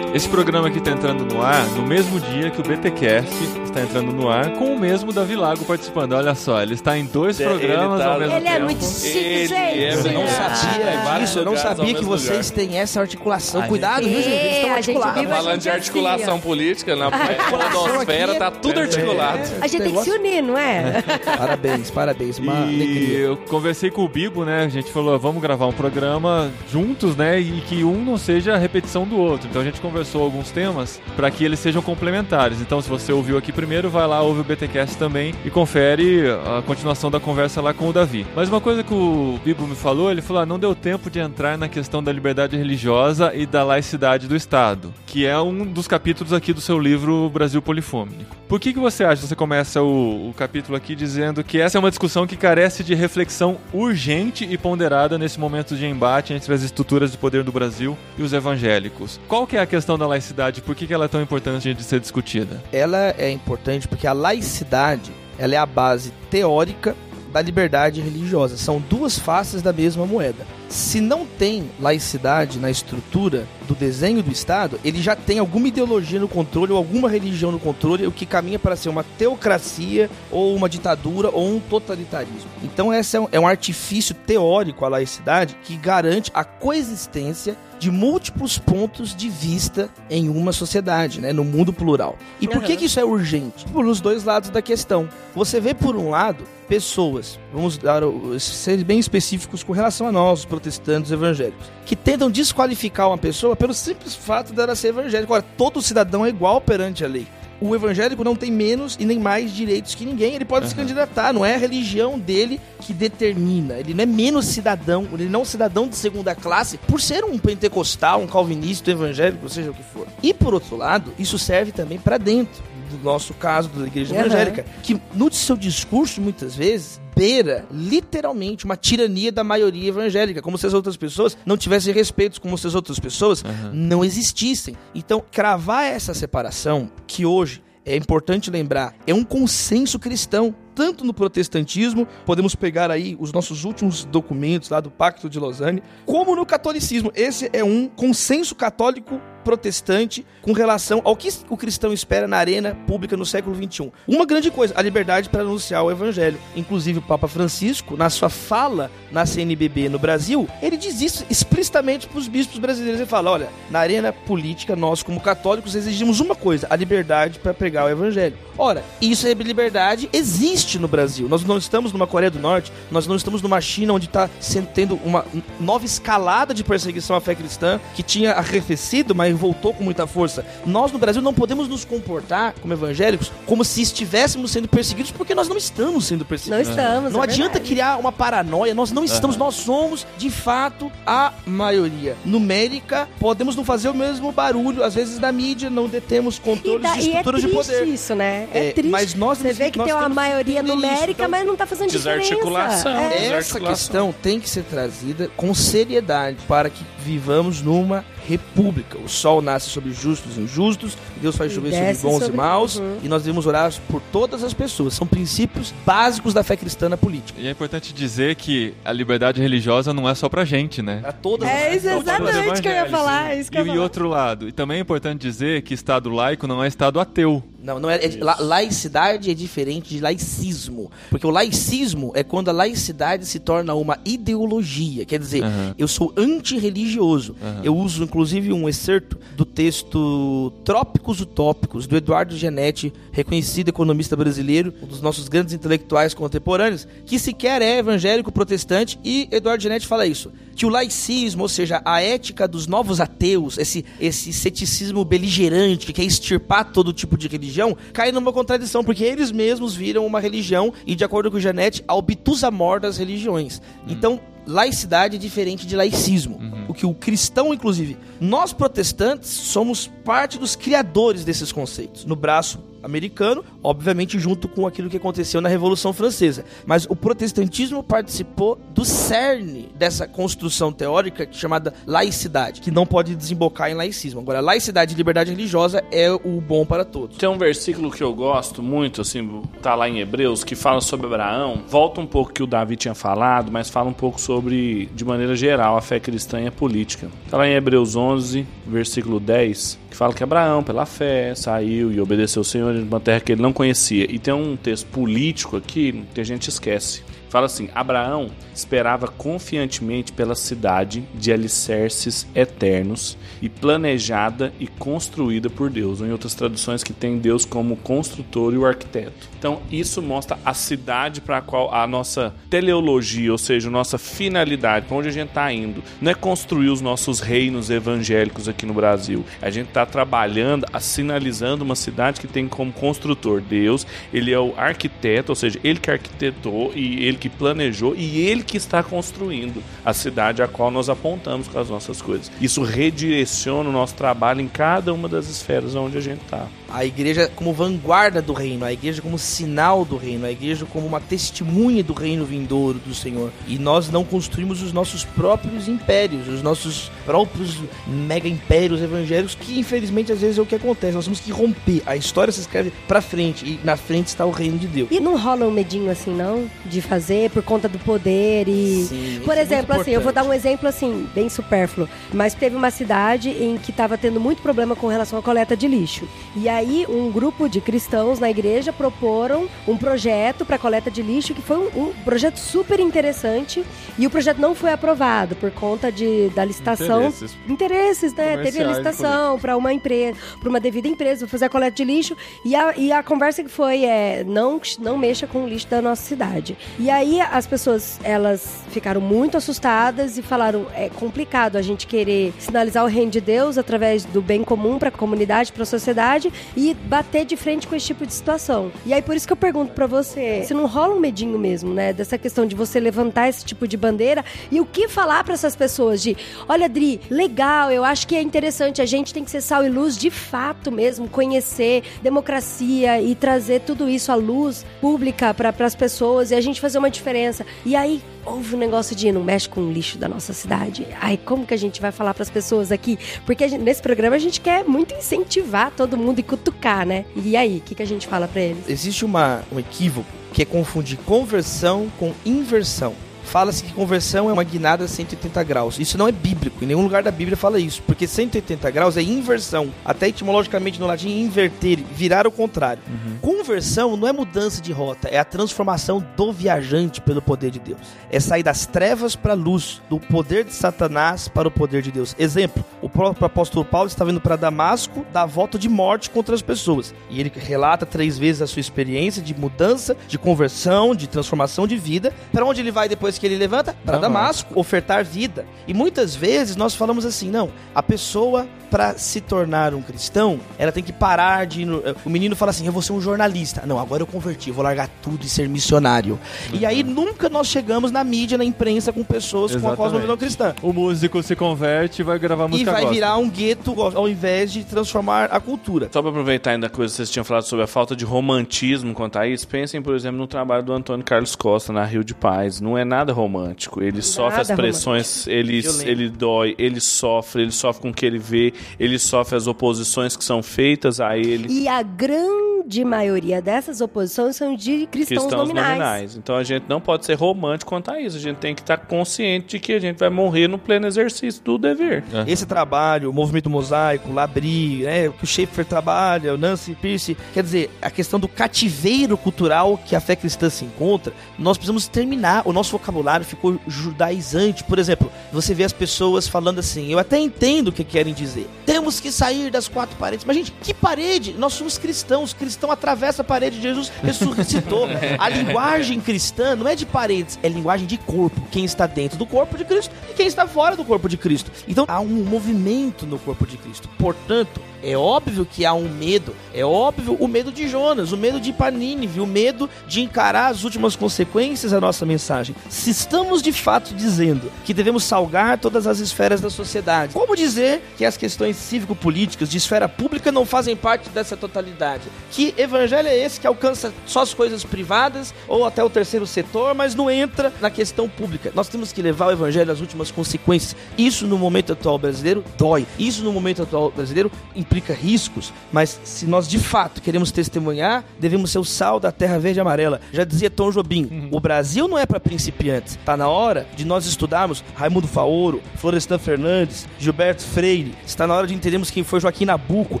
Esse programa aqui está entrando no ar no mesmo dia que o BTcast está entrando no ar, com o mesmo Davi Lago participando. Olha só, ele está em dois Ele programas tá- ao mesmo Ele é tempo. muito chique, Ele gente. é Eu não sabia disso, eu não sabia que vocês lugar. têm essa articulação. A Cuidado, viu, gente-? Eles estão É, articulados. vive- Falando de gente articulação assim, política, na podosfera aqui tá é- tudo articulado. A gente tem que se unir, não é? Parabéns, parabéns. Uma E alegria. eu conversei com o Bibo, né? A gente falou, vamos gravar um programa juntos, né? E que um não seja a repetição do outro. Então a gente conversou alguns temas para que eles sejam complementares. Então se você ouviu aqui primeiro, vai lá, ouve o BTcast também e confere a continuação da conversa lá com o Davi. Mas uma coisa que o Bibo me falou, ele falou, ah, não deu tempo de entrar na questão da liberdade religiosa e da laicidade do Estado, que é um dos capítulos aqui do seu livro Brasil Polifônico. Por que, que você acha? Você começa o, o capítulo aqui dizendo que essa é uma discussão que carece de reflexão urgente e ponderada nesse momento de embate entre as estruturas de poder do Brasil e os evangélicos. Qual que é a questão da laicidade? Por que, ela é tão importante de ser discutida? Ela é importante porque a laicidade ela é a base teórica da liberdade religiosa. São duas faces da mesma moeda. Se não tem laicidade na estrutura do desenho do Estado, ele já tem alguma ideologia no controle ou alguma religião no controle, o que caminha para ser uma teocracia ou uma ditadura ou um totalitarismo. Então, esse é é um artifício teórico, a laicidade, que garante a coexistência de múltiplos pontos de vista em uma sociedade, né, no mundo plural. E por que, Aham. que isso é urgente? Pelos dois lados da questão. Você vê, por um lado, pessoas, vamos dar, ser bem específicos com relação a nós, os protestantes evangélicos, que tentam desqualificar uma pessoa pelo simples fato dela ser evangélica. Ora, todo cidadão é igual perante a lei. O evangélico não tem menos e nem mais direitos que ninguém. Ele pode se candidatar, não é a religião dele que determina. Ele não é menos cidadão, ele não é um cidadão de segunda classe por ser um pentecostal, um calvinista, um evangélico, seja o que for. E por outro lado, isso serve também para dentro do nosso caso da igreja Aham. evangélica, que no seu discurso muitas vezes beira literalmente uma tirania da maioria evangélica, como se as outras pessoas não tivessem respeito, como se as outras pessoas não existissem. Então, cravar essa separação, que hoje é importante lembrar, é um consenso cristão. Tanto no protestantismo, podemos pegar aí os nossos últimos documentos lá do Pacto de Lausanne, como no catolicismo. Esse é um consenso católico protestante com relação ao que o cristão espera na arena pública no século XXI. Uma grande coisa, a liberdade para anunciar o evangelho. Inclusive o Papa Francisco, na sua fala na CNBB no Brasil, ele diz isso explicitamente para os bispos brasileiros. Ele fala, olha, na arena política, nós como católicos exigimos uma coisa, a liberdade para pregar o evangelho. Ora, isso é liberdade existe no Brasil. Nós não estamos numa Coreia do Norte, nós não estamos numa China onde está tendo uma nova escalada de perseguição à fé cristã que tinha arrefecido, mas voltou com muita força. Nós no Brasil não podemos nos comportar como evangélicos como se estivéssemos sendo perseguidos, porque nós não estamos sendo Não perseguidos. estamos. Não é adianta verdade. criar uma paranoia, nós não estamos, nós somos de fato a maioria numérica. Podemos não fazer o mesmo barulho, às vezes na mídia não detemos E, controles da- de e é estruturas de triste poder. isso, né? É, É, triste. mas nós Você vê que nós tem uma maioria numérica, então- mas não tá fazendo Desarticulação. diferença. É. Essa Desarticulação. questão tem que ser trazida com seriedade para que vivamos numa república. O sol nasce sobre justos e injustos, Deus faz chover sobre bons sobre- e maus, Uhum. e nós devemos orar por todas as pessoas. São princípios básicos da fé cristã na política. E é importante dizer que a liberdade religiosa não é só pra gente, né? Para todas É as pessoas. exatamente o que eu ia falar. é Isso que eu E, ia e falar. outro lado, e também é importante dizer que Estado laico não é Estado ateu. Não, não é, é la, laicidade é diferente de laicismo. Porque o laicismo é quando a laicidade se torna uma ideologia. Quer dizer, Aham. eu sou antirreligioso. Eu uso, inclusive, um excerto do texto Trópicos Utópicos, do Eduardo Genetti, reconhecido economista brasileiro, um dos nossos grandes intelectuais contemporâneos, que sequer é evangélico protestante, e Eduardo Genetti fala isso. Que o laicismo, ou seja, a ética dos novos ateus, esse, esse ceticismo beligerante que quer extirpar todo tipo de religião, cai numa contradição, porque eles mesmos viram uma religião e, de acordo com o Genetti, a obtusa-mor das religiões. Então, laicidade é diferente de laicismo. O que o cristão, inclusive, nós protestantes somos parte dos criadores desses conceitos. No braço americano, obviamente junto com aquilo que aconteceu na Revolução Francesa. Mas o protestantismo participou do cerne dessa construção teórica chamada laicidade, que não pode desembocar em laicismo. Agora, laicidade e liberdade religiosa é o bom para todos. Tem um versículo que eu gosto muito, assim, tá lá em Hebreus, que fala sobre Abraão. Volta um pouco que o Davi tinha falado, mas fala um pouco sobre, de maneira geral, a fé cristã e a política. Tá lá em Hebreus 11, versículo 10, que fala que Abraão, pela fé, saiu e obedeceu ao Senhor em uma terra que ele não conhecia. E tem um texto político aqui que a gente esquece. Fala assim: Abraão esperava confiantemente pela cidade de alicerces eternos e planejada e construída por Deus. Ou em outras traduções que tem Deus como construtor e o arquiteto. Então isso mostra a cidade para a qual a nossa teleologia, ou seja, a nossa finalidade, para onde a gente está indo, não é construir os nossos reinos evangélicos aqui no Brasil. A gente está trabalhando, sinalizando uma cidade que tem como construtor Deus. Ele é o arquiteto, ou seja, ele que arquitetou e ele que planejou e ele que está construindo a cidade a qual nós apontamos com as nossas coisas. Isso redireciona o nosso trabalho em cada uma das esferas onde a gente está. A igreja como vanguarda do reino, a igreja como sinal do reino, a igreja como uma testemunha do reino vindouro do Senhor. E nós não construímos os nossos próprios impérios, os nossos próprios mega impérios evangélicos, que infelizmente às vezes é o que acontece. Nós temos que romper. A história se escreve pra frente e na frente está o reino de Deus. E não rola um medinho assim, não? De fazer por conta do poder e. Sim, por é exemplo, assim, eu vou dar um exemplo assim, bem supérfluo. Mas teve uma cidade em que estava tendo muito problema com relação à coleta de lixo. E aí, um grupo de cristãos na igreja proporam um projeto para coleta de lixo que foi um, um projeto super interessante. E o projeto não foi aprovado por conta de, da licitação. Interesses. Interesses, né? Teve a licitação para uma empresa, para uma devida empresa, fazer a coleta de lixo. E a, e a conversa que foi é não, não mexa com o lixo da nossa cidade. E aí as pessoas, elas ficaram muito assustadas e falaram, é complicado a gente querer sinalizar o reino de Deus através do bem comum para a comunidade, para a sociedade e bater de frente com esse tipo de situação. E aí por isso que eu pergunto para você, se não rola um medinho mesmo, né, dessa questão de você levantar esse tipo de bandeira e o que falar para essas pessoas de, olha, Dri, legal, eu acho que é interessante, a gente tem que ser sal e luz de fato mesmo, conhecer democracia e trazer tudo isso à luz pública para as pessoas e a gente fazer uma diferença. E aí houve um negócio de não mexe com o lixo da nossa cidade. Ai, como que a gente vai falar para as pessoas aqui? Porque gente- nesse programa a gente quer muito incentivar todo mundo e cutucar, né? E aí, o que, que a gente fala para eles? Existe uma, um equívoco que é confundir conversão com inversão. Fala-se que conversão é uma guinada 180 graus. Isso não é bíblico, em nenhum lugar da Bíblia fala isso, porque 180 graus é inversão. Até etimologicamente no latim, inverter, virar o contrário. Conversão não é mudança de rota, é a transformação do viajante pelo poder de Deus. É sair das trevas para a luz, do poder de Satanás para o poder de Deus. Exemplo, o próprio apóstolo Paulo estava indo para Damasco dar voto de morte contra as pessoas. E ele relata três vezes a sua experiência de mudança, de conversão, de transformação de vida. Para onde ele vai depois que ele levanta? Para Damasco, ofertar vida. E muitas vezes nós falamos assim: não, a pessoa para se tornar um cristão, ela tem que parar de. ir no- O menino fala assim: eu vou ser um jornalista. Não, agora eu converti, eu vou largar tudo e ser missionário. E aí nunca nós chegamos na mídia, na imprensa com pessoas com a Exatamente. cosmovisão cristã. O músico se converte e vai gravar E música vai gospel. virar um gueto ao invés de transformar a cultura. Só para aproveitar ainda a coisa que vocês tinham falado sobre a falta de romantismo quanto a isso, pensem, por exemplo, no trabalho do Antônio Carlos Costa na Rio de Paz. Não é nada romântico. Ele sofre as pressões, ele, ele dói, ele sofre, ele sofre com o que ele vê, ele sofre as oposições que são feitas a ele. E a grande maioria dessas oposições são de cristãos, cristãos nominais. nominais. Então a gente não pode ser romântico quanto a isso. A gente tem que estar consciente de que a gente vai morrer no pleno exercício do dever. Esse trabalho, o movimento mosaico, o Labri, né, o que o Schaeffer trabalha, o Nancy Pierce, quer dizer, a questão do cativeiro cultural que a fé cristã se encontra, nós precisamos terminar. O nosso vocabulário ficou judaizante. Por exemplo, você vê as pessoas falando assim, eu até entendo o que querem dizer. Temos que sair das quatro paredes. Mas, gente, que parede? Nós somos cristãos. Cristão atravessa a parede, Jesus ressuscitou. A linguagem cristã não é de paredes, é linguagem de corpo. Quem está dentro do corpo de Cristo e quem está fora do corpo de Cristo. Então há um movimento no corpo de Cristo. Portanto, é óbvio que há um medo. É óbvio o medo de Jonas, o medo de Panínive, o medo de encarar as últimas consequências da nossa mensagem. Se estamos de fato dizendo que devemos salgar todas as esferas da sociedade, como dizer que as questões cívico-políticas de esfera pública não fazem parte dessa totalidade? Que evangelho é esse que alcança só as coisas privadas ou até o terceiro setor, mas não entra na questão pública? Nós temos que levar o evangelho às últimas consequências. Isso no momento atual brasileiro dói. Isso no momento atual brasileiro implica riscos, mas se nós de fato queremos testemunhar, devemos ser o sal da terra verde e amarela. Já dizia Tom Jobim, uhum. o Brasil não é para principiantes. Tá na hora de nós estudarmos Raimundo Faoro, Florestan Fernandes, Gilberto Freire. Está na hora de entendermos quem foi Joaquim Nabuco.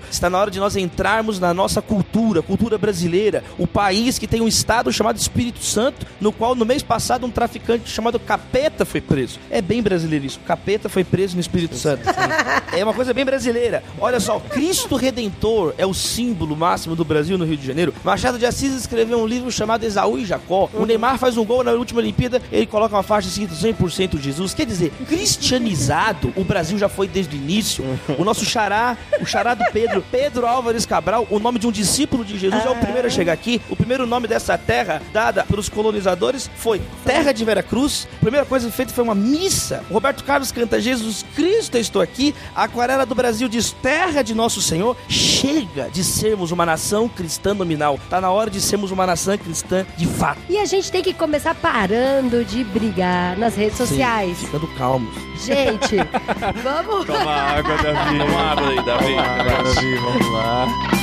Está na hora de nós entrarmos na nossa cultura, cultura brasileira, o país que tem um estado chamado Espírito Santo, no qual no mês passado um traficante chamado Capeta foi preso. É bem brasileiro isso. Capeta foi preso no Espírito Santo. é uma coisa bem brasileira. Olha só, Cristo Redentor é o símbolo máximo do Brasil no Rio de Janeiro. Machado de Assis escreveu um livro chamado Esaú e Jacó. O Neymar faz um gol na última Olimpíada, ele coloca uma faixa escrita 100% Jesus. Quer dizer, cristianizado, o Brasil já foi desde o início. O nosso xará, o xará do Pedro, Pedro Álvares Cabral, o nome de um discípulo de Jesus, é o primeiro a chegar aqui. O primeiro nome dessa terra dada pelos colonizadores foi Terra de Veracruz. A primeira coisa feita foi uma missa. O Roberto Carlos canta Jesus Cristo, estou aqui. A aquarela do Brasil diz Terra de nosso Senhor, chega de sermos uma nação cristã nominal. Tá na hora de sermos uma nação cristã de fato. E a gente tem que começar parando de brigar nas redes Sim, sociais. Ficando calmos. Gente, vamos. Toma água, Davi. Toma água aí, Davi. Toma água, Davi. Vamos lá.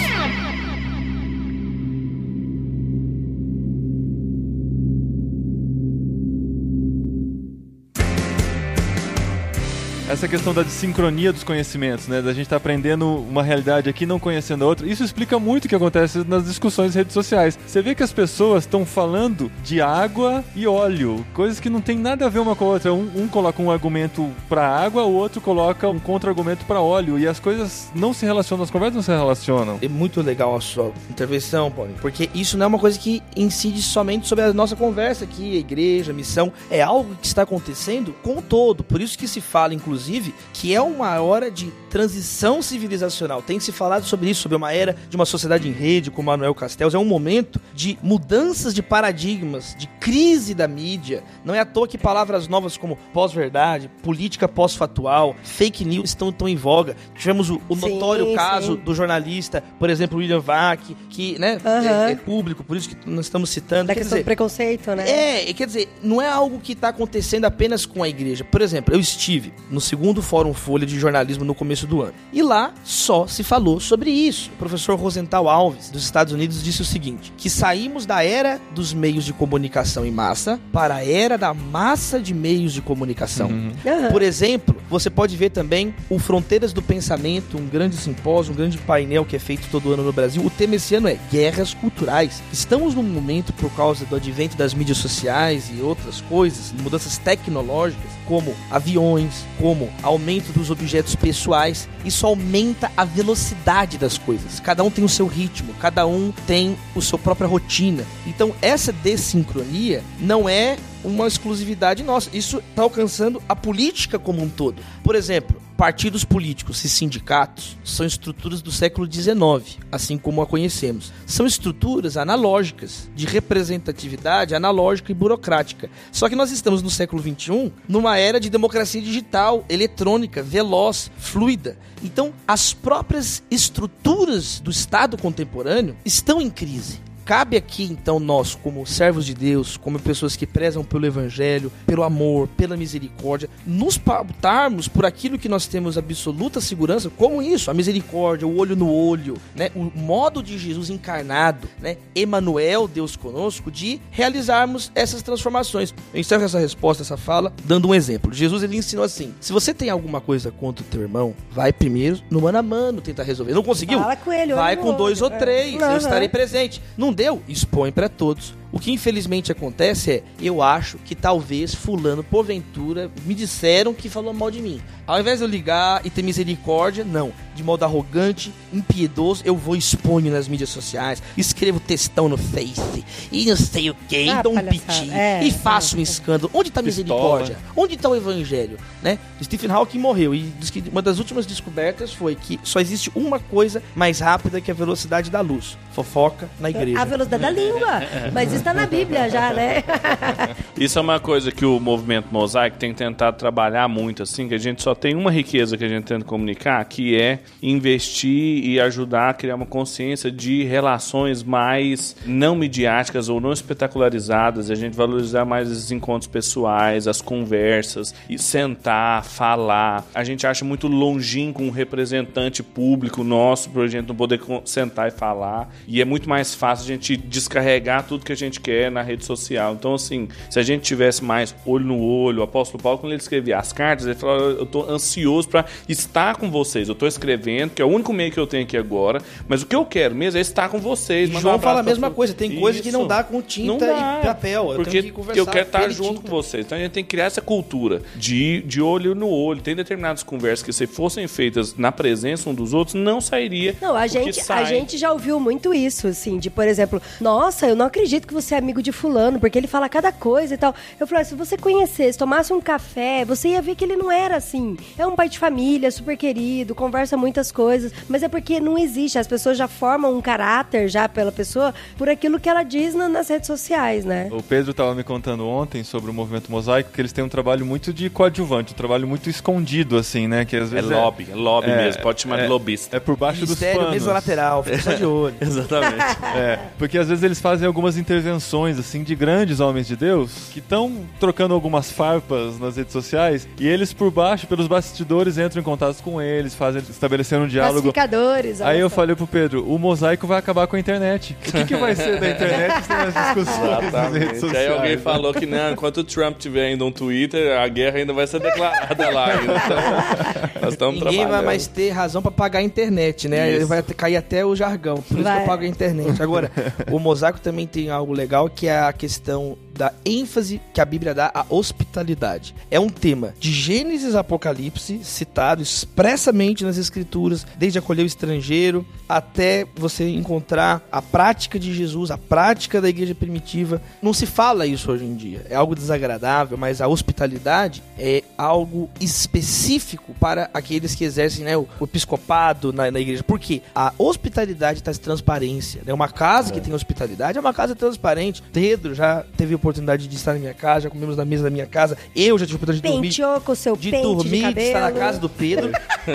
Essa questão da sincronia dos conhecimentos, né? Da gente estar tá aprendendo uma realidade aqui não conhecendo a outra. Isso explica muito o que acontece nas discussões em redes sociais. Você vê que as pessoas estão falando de água e óleo, coisas que não tem nada a ver uma com a outra. Um, um coloca um argumento para água, o outro coloca um contra-argumento para óleo. E as coisas não se relacionam, as conversas não se relacionam. É muito legal a sua intervenção, Paulo, porque isso não é uma coisa que incide somente sobre a nossa conversa aqui, a igreja, a missão. É algo que está acontecendo com todo. Por isso que se fala, inclusive, inclusive, que é uma hora de transição civilizacional. Tem se falado sobre isso, sobre uma era de uma sociedade em rede, com Manuel Castells. É um momento de mudanças de paradigmas, de crise da mídia. Não é à toa que palavras novas como pós-verdade, política pós-fatual, fake news estão tão em voga. Tivemos o, o sim, notório caso sim. do jornalista, por exemplo, William Vac, que né, é, é, público, por isso que nós estamos citando. Da quer questão dizer, do preconceito, né? É, quer dizer, não é algo que está acontecendo apenas com a igreja. Por exemplo, eu estive no segundo Fórum Folha de Jornalismo no começo do ano. E lá só se falou sobre isso. O professor Rosenthal Alves, dos Estados Unidos, disse o seguinte: que saímos da era dos meios de comunicação em massa para a era da massa de meios de comunicação. Uhum. Por exemplo, você pode ver também o Fronteiras do Pensamento, um grande simpósio, um grande painel que é feito todo ano no Brasil. O tema esse ano é Guerras Culturais. Estamos num momento, por causa do advento das mídias sociais e outras coisas, mudanças tecnológicas, como aviões, como aumento dos objetos pessoais, isso aumenta a velocidade das coisas. Cada um tem o seu ritmo, cada um tem a sua própria rotina. Então, essa desincronia não é uma exclusividade nossa. Isso está alcançando a política como um todo. Por exemplo, partidos políticos e sindicatos são estruturas do século XIX, assim como a conhecemos. São estruturas analógicas, de representatividade analógica e burocrática. Só que nós estamos no século XXI, numa era de democracia digital, eletrônica, veloz, fluida. Então, as próprias estruturas do Estado contemporâneo estão em crise. Cabe aqui, então, nós, como servos de Deus, como pessoas que prezam pelo Evangelho, pelo amor, pela misericórdia, nos pautarmos por aquilo que nós temos absoluta segurança, como isso, a misericórdia, o olho no olho, né? O modo de Jesus encarnado, né? Emanuel, Deus conosco, de realizarmos essas transformações. Eu encerro essa resposta, essa fala, dando um exemplo. Jesus, ele ensinou assim, se você tem alguma coisa contra o teu irmão, vai primeiro no mano a mano tentar resolver. Não conseguiu? Fala com ele, vai com dois ou três, eu estarei presente. Não deu? Expõe pra todos. O que infelizmente acontece é, eu acho que talvez fulano, porventura, me disseram que falou mal de mim. Ao invés de eu ligar e ter misericórdia, não. De modo arrogante, impiedoso, eu vou e exponho nas mídias sociais, escrevo textão no Face, e não sei o que, Ah, e dou um piti, É, e faço um é. escândalo. Onde tá a Pistola. misericórdia? Onde está o evangelho? Né? Stephen Hawking morreu e diz que uma das últimas descobertas foi que só existe uma coisa mais rápida que a velocidade da luz: fofoca na igreja. A velocidade da língua. Mas isso tá na Bíblia já, né? Isso é uma coisa que o movimento Mosaico tem tentado trabalhar muito, assim, que a gente só tem uma riqueza que a gente tenta comunicar, que é investir e ajudar a criar uma consciência de relações mais não midiáticas ou não espetacularizadas, a gente valorizar mais esses encontros pessoais, as conversas, e sentar, falar. A gente acha muito longínquo um representante público nosso pra gente não poder sentar e falar. E é muito mais fácil a gente descarregar tudo que a gente quer na rede social. Então, assim, se a gente tivesse mais olho no olho, o apóstolo Paulo, quando ele escrevia as cartas, ele falava: Eu tô ansioso para estar com vocês. Eu tô escrevendo, que é o único meio que eu tenho aqui agora, mas o que eu quero mesmo é estar com vocês. um João abraço fala a mesma coisa, tem coisa que não Isso. dá com tinta dá, e papel. Eu porque tenho que conversar eu quero estar junto tinta. com vocês. Então a gente tem que criar essa cultura de, de olho no olho. Tem determinadas conversas que, se fossem feitas na presença um dos outros, não sairia. Não, a gente, a gente já ouviu muito isso, assim, de, por exemplo, nossa, eu não acredito que você é amigo de fulano, porque ele fala cada coisa e tal. Eu falei, se você conhecesse, tomasse um café, você ia ver que ele não era assim. É um pai de família, super querido, conversa muitas coisas, mas é porque não existe. As pessoas já formam um caráter já pela pessoa por aquilo que ela diz na- nas redes sociais, né? O Pedro estava me contando ontem sobre o movimento mosaico que eles têm um trabalho muito de coadjuvante, um trabalho muito escondido, assim, né? Que às É vezes lobby, é lobby é- mesmo. Pode chamar é- de lobista. É por baixo Ministério, dos panos. mesa lateral, fica só de olho. Exatamente. É, porque às vezes eles fazem algumas intervenções, assim, de grandes homens de Deus que estão trocando algumas farpas nas redes sociais e eles por baixo, pelos bastidores, entram em contato com eles, fazem estabelecer um diálogo. Pacificadores. Aí eu falei pro Pedro, o mosaico vai acabar com a internet. O que, que vai ser da internet sem as discussões nas redes sociais? Aí alguém falou que não, enquanto o Trump tiver ainda um Twitter, a guerra ainda vai ser declarada lá. ainda. Então, nós estamos Ninguém vai trabalhando. mais ter razão pra pagar a internet, né? Isso. Ele vai cair até o jargão. Por isso Vai. que eu pago a internet. Agora, o mosaico também tem algo legal que é a questão da ênfase que a Bíblia dá à hospitalidade. É um tema de Gênesis Apocalipse, citado expressamente nas escrituras, desde acolher o estrangeiro até você encontrar a prática de Jesus, a prática da igreja primitiva. Não se fala isso hoje em dia. É algo desagradável, mas a hospitalidade é algo específico para aqueles que exercem né, o, o episcopado na, na igreja. Por quê? A hospitalidade traz transparência. Né? Uma casa que tem hospitalidade é uma casa transparente. Pedro já teve a oportunidade de estar na minha casa, já comemos na mesa da minha casa. Eu já tive a oportunidade de dormir Penteou com o seu de pente dormir, de, estar na casa do Pedro.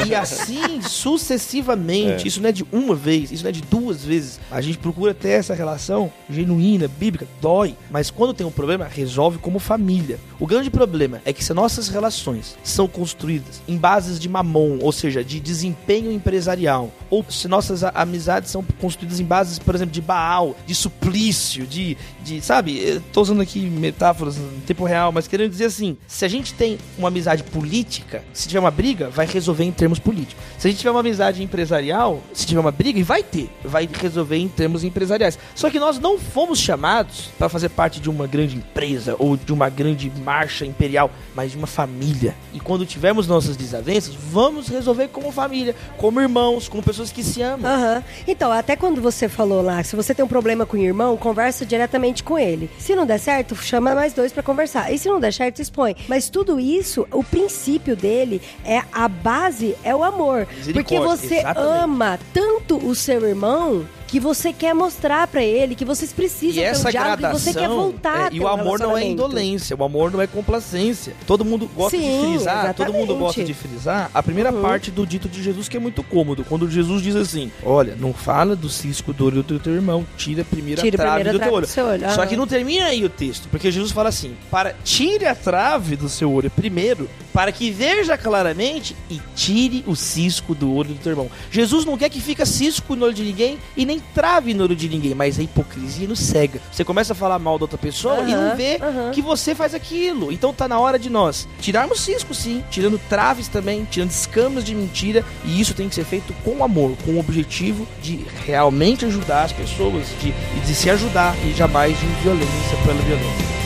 e assim sucessivamente. Isso não é de uma vez, isso não é de duas vezes. A gente procura ter essa relação genuína, bíblica, dói. Mas quando tem um problema, resolve como família. O grande problema é que se nossas relações são construídas em bases de mamon, ou seja, de desempenho empresarial, ou se nossas amizades são construídas em bases, por exemplo, de Baal, de suplício, de, de sabe? Tô usando aqui metáforas em tempo real, mas querendo dizer assim, se a gente tem uma amizade política, se tiver uma briga, vai resolver em termos políticos. Se a gente tiver uma amizade empresarial, se tiver uma briga, e vai ter, vai resolver em termos empresariais. Só que nós não fomos chamados para fazer parte de uma grande empresa ou de uma grande marcha imperial, mas de uma família. E quando tivermos nossas desavenças, vamos resolver como família, como irmãos, como pessoas que se amam. Aham. Então, até quando você falou lá, se você tem um problema com o irmão, conversa diretamente com ele. Se não der certo, chama mais dois pra conversar. E se não der certo, expõe. Mas tudo isso, o princípio dele é a base é o amor. Porque você exatamente. ama tanto o seu irmão que você quer mostrar pra ele, que vocês precisam E essa um diálogo, gradação. que você quer voltar é, e o um amor não é indolência, o amor não é complacência. Todo mundo gosta de Sim, frisar, todo mundo exatamente. gosta de frisar a primeira Uhum. parte do dito de Jesus que é muito cômodo. Quando Jesus diz assim: Olha, não fala do cisco do olho do teu irmão, tira a primeira Tira a trave primeira do teu trave olho. do seu olho. Só que não termina aí o texto, porque Jesus fala assim: para tire a trave do seu olho primeiro, para que veja claramente e tire o cisco do olho do teu irmão. Jesus não quer que fica cisco no olho de ninguém e nem trave no olho de ninguém, mas a hipocrisia nos cega. Você começa a falar mal da outra pessoa e não vê aham. que você faz aquilo. Então tá na hora de nós tirarmos cisco, sim, tirando traves também, tirando escamas de mentira, e isso tem que ser feito com amor, com o objetivo de realmente ajudar as pessoas, de, de se ajudar e jamais de violência pela violência.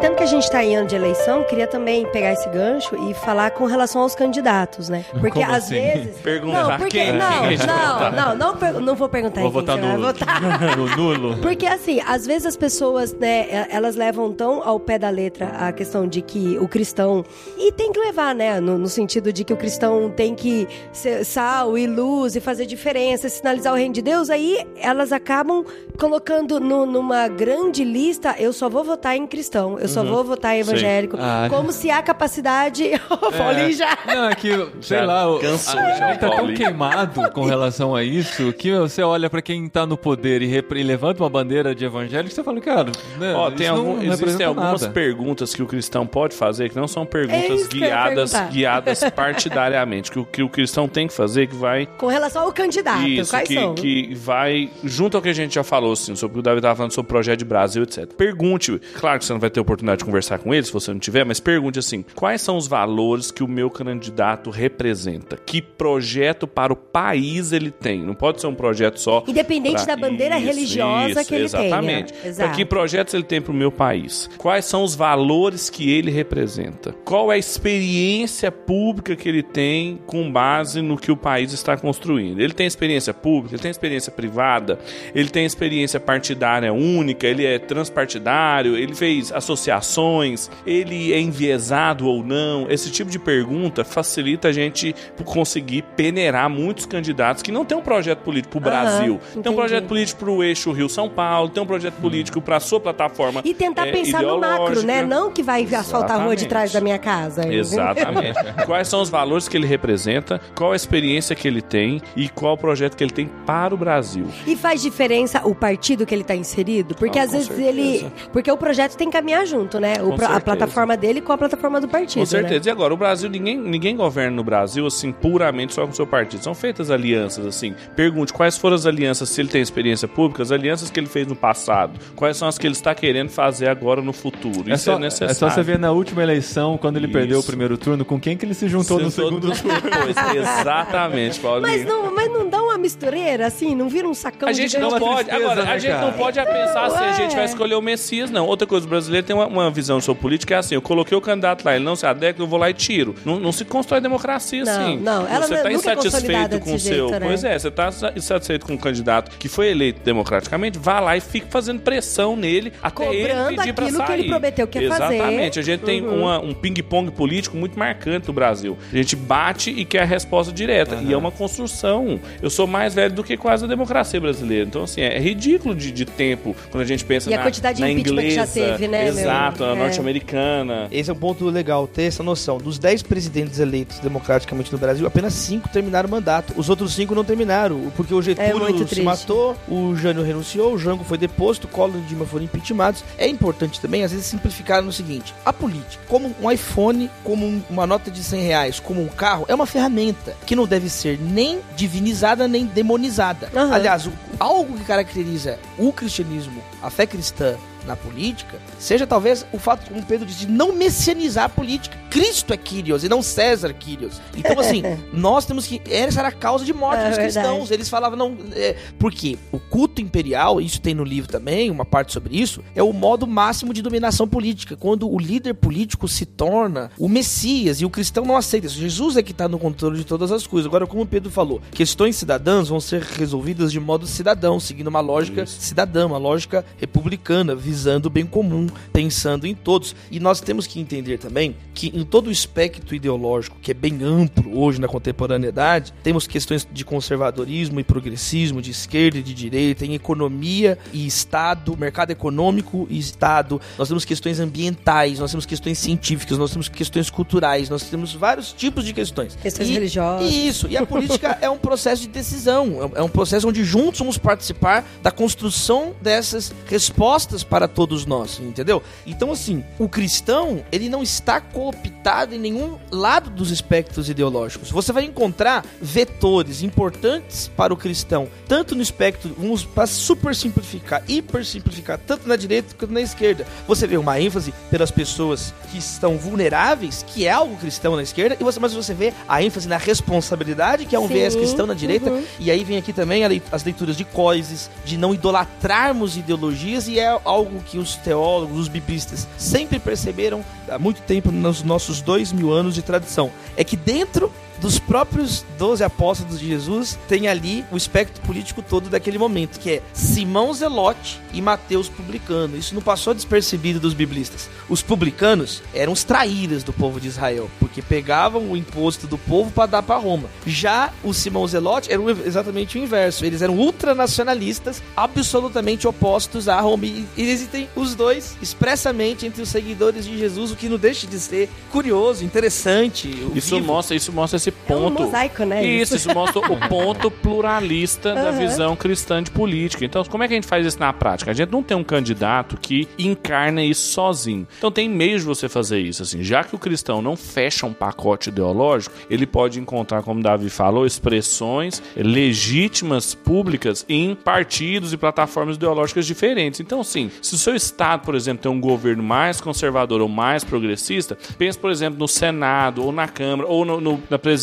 Aproveitando que a gente está em ano de eleição, queria também pegar esse gancho e falar com relação aos candidatos, né? Porque Como às assim? vezes. Pergunta não, porque quem? não, Quem não, não, não, per- não vou perguntar Vou votar no, votar. no nulo. Porque assim, às vezes as pessoas, né, elas levam tão ao pé da letra a questão de que o cristão. E tem que levar, né? No, no sentido de que o cristão tem que ser sal e luz e fazer diferença, sinalizar o reino de Deus, aí elas acabam colocando no- numa grande lista, eu só vou votar em cristão, eu só vou votar em evangélico. Ah. Como se a capacidade. O Paulinho já. Não, é que, sei Já lá, o- cansou a já, gente tá tão queimado com relação a isso que você olha pra quem tá no poder e, e levanta uma bandeira de evangélico e você fala, cara, né, Ó, isso tem não algum- existem representa algumas nada. perguntas que o cristão pode fazer que não são É perguntas ia guiadas, guiadas partidariamente. Que o que o cristão tem que fazer que vai Com relação ao candidato, Isso, quais que, são? que vai, junto ao que a gente já falou, assim, sobre o que o David estava falando sobre o projeto de Brasil, etc. Pergunte, claro que você não vai ter oportunidade de conversar com ele, se você não tiver, mas pergunte assim: quais são os valores que o meu candidato representa? Que projeto para o país ele tem? Não pode ser um projeto só. Independente pra- da bandeira religiosa que ele tenha. Exatamente. Exato. Para que projetos ele tem para o meu país? Quais são os valores que ele representa? Qual é a experiência pública que ele tem com base no que o país está construindo? Ele tem experiência pública, ele tem experiência privada, ele tem experiência partidária única, ele é transpartidário, ele fez associações, ele é enviesado ou não? Esse tipo de pergunta facilita a gente conseguir peneirar muitos candidatos que não têm um projeto político para o Brasil. Tem um entendi. projeto político para o eixo Rio-São Paulo, tem um projeto político para a sua plataforma E tentar é, pensar no macro, né? Não que vai asfaltar a rua de Exatamente. trás da minha casa. Exatamente. Quais são os valores que ele representa, qual a experiência que ele tem e qual o projeto que ele tem para o Brasil. E faz diferença o partido que ele tá inserido? Porque Ah, às vezes certeza. ele. Porque o projeto tem que caminhar junto, né? O a plataforma dele com a plataforma do partido. Com certeza. Né? E agora, o Brasil, ninguém, ninguém governa no Brasil, assim, puramente só com o seu partido. São feitas alianças, assim. Pergunte quais foram as alianças, se ele tem experiência pública, as alianças que ele fez no passado. Quais são as que ele está querendo fazer agora no futuro. É Isso só, é necessário. é só você ver na última eleição, quando ele perdeu o Isso. primeiro turno, com quem que ele se juntou no Sentou segundo do- turno. Pois, Exatamente, Paulinho. Mas não, mas não dá uma mistureira, assim? Não vira um sacão A de gente grana? não pode. tristeza, Agora, né, a gente cara? não pode pensar assim, a gente vai escolher o Messias, não. Outra coisa, o brasileiro tem uma, uma visão sobre política, é assim, eu coloquei o candidato lá, ele não se adequa, eu vou lá e tiro. Não, não se constrói democracia Não, assim. não, ela você não- tá nunca é insatisfeito consolidada com o seu. jeito, né? Pois é, você tá insatisfeito com o candidato que foi eleito democraticamente, vá lá e fique fazendo pressão nele até Cobrando ele pedir pra aquilo que sair. ele prometeu que ia fazer. Exatamente. A gente tem Uhum. uma- um ping-pong político muito marcante no Brasil. A gente bate e quer a resposta direta. E é uma construção. Eu sou mais velho do que quase a democracia brasileira. Então, assim, é ridículo de, de tempo quando a gente pensa E a na, quantidade de impeachment que inglesa. já teve, né, meu? Exato, na É. norte-americana. Esse é um ponto legal, ter essa noção. Dos 10 presidentes eleitos democraticamente no Brasil, apenas 5 terminaram o mandato. Os outros 5 não terminaram, porque o É Getúlio muito se triste. matou, o Jânio renunciou, o Jango foi deposto, o Collor e o Dilma foram impeachmentados. É importante também, às vezes, simplificar no seguinte. A política, como um iPhone, como um- uma nota de 100 reais, como um carro, é uma ferramenta que não deve ser nem divinizada, nem demonizada. Aham. Aliás, o- algo que caracteriza o cristianismo, a fé cristã, na política, seja talvez o fato, como Pedro disse, de não messianizar a política. Cristo é Kyrios e não César Kyrios. Então, assim, nós temos que. Essa era a causa de morte É dos verdade. cristãos. Eles falavam, não. É, porque o culto imperial, isso tem no livro também, uma parte sobre isso, é o modo máximo de dominação política. Quando o líder político se torna o Messias e o cristão não aceita isso. Jesus é que está no controle de todas as coisas. Agora, como o Pedro falou, questões cidadãs vão ser resolvidas de modo cidadão, seguindo uma lógica cidadã, uma lógica republicana, visando o bem comum, pensando em todos. E nós temos que entender também que em todo o espectro ideológico, que é bem amplo hoje na contemporaneidade, temos questões de conservadorismo e progressismo, de esquerda e de direita, em economia e Estado, mercado econômico e Estado. Nós temos questões ambientais, nós temos questões científicas, nós temos questões culturais, nós temos vários tipos de questões. Questões E- religiosas. Isso, e a política é um processo de decisão, é um processo onde juntos vamos participar da construção dessas respostas para todos nós, entendeu? Então, assim, o cristão, ele não está cooptado em nenhum lado dos espectros ideológicos. Você vai encontrar vetores importantes para o cristão, tanto no espectro, vamos para super simplificar, hiper simplificar, tanto na direita quanto na esquerda. Você vê uma ênfase pelas pessoas que estão vulneráveis, que é algo cristão na esquerda, e você, mas você vê a ênfase na responsabilidade, que é um Sim, viés cristão na direita, uhum. e aí vem aqui também as leituras de Coises, de não idolatrarmos ideologias, e é algo que os teólogos, os biblistas, sempre perceberam há muito tempo nos nossos dois mil anos de tradição. É que dentro dos próprios doze apóstolos de Jesus tem ali o espectro político todo daquele momento, que é Simão Zelote e Mateus Publicano. Isso não passou despercebido dos biblistas. Os publicanos eram os traíras do povo de Israel, porque pegavam o imposto do povo para dar para Roma. Já o Simão Zelote era exatamente o inverso. Eles eram ultranacionalistas, absolutamente opostos a Roma. E e existem os dois expressamente entre os seguidores de Jesus, o que não deixa de ser curioso, interessante. Isso vivo. mostra, isso mostra esse É um ponto. mosaico, né? Isso, isso mostra o ponto pluralista da visão cristã de política. Então, como é que a gente faz isso na prática? A gente não tem um candidato que encarna isso sozinho. Então, tem meios de você fazer isso. Assim, já que o cristão não fecha um pacote ideológico, ele pode encontrar, como Davi falou, expressões legítimas públicas em partidos e plataformas ideológicas diferentes. Então, sim, se o seu estado, por exemplo, tem um governo mais conservador ou mais progressista, pense, por exemplo, no Senado ou na Câmara ou no- no- na presidência.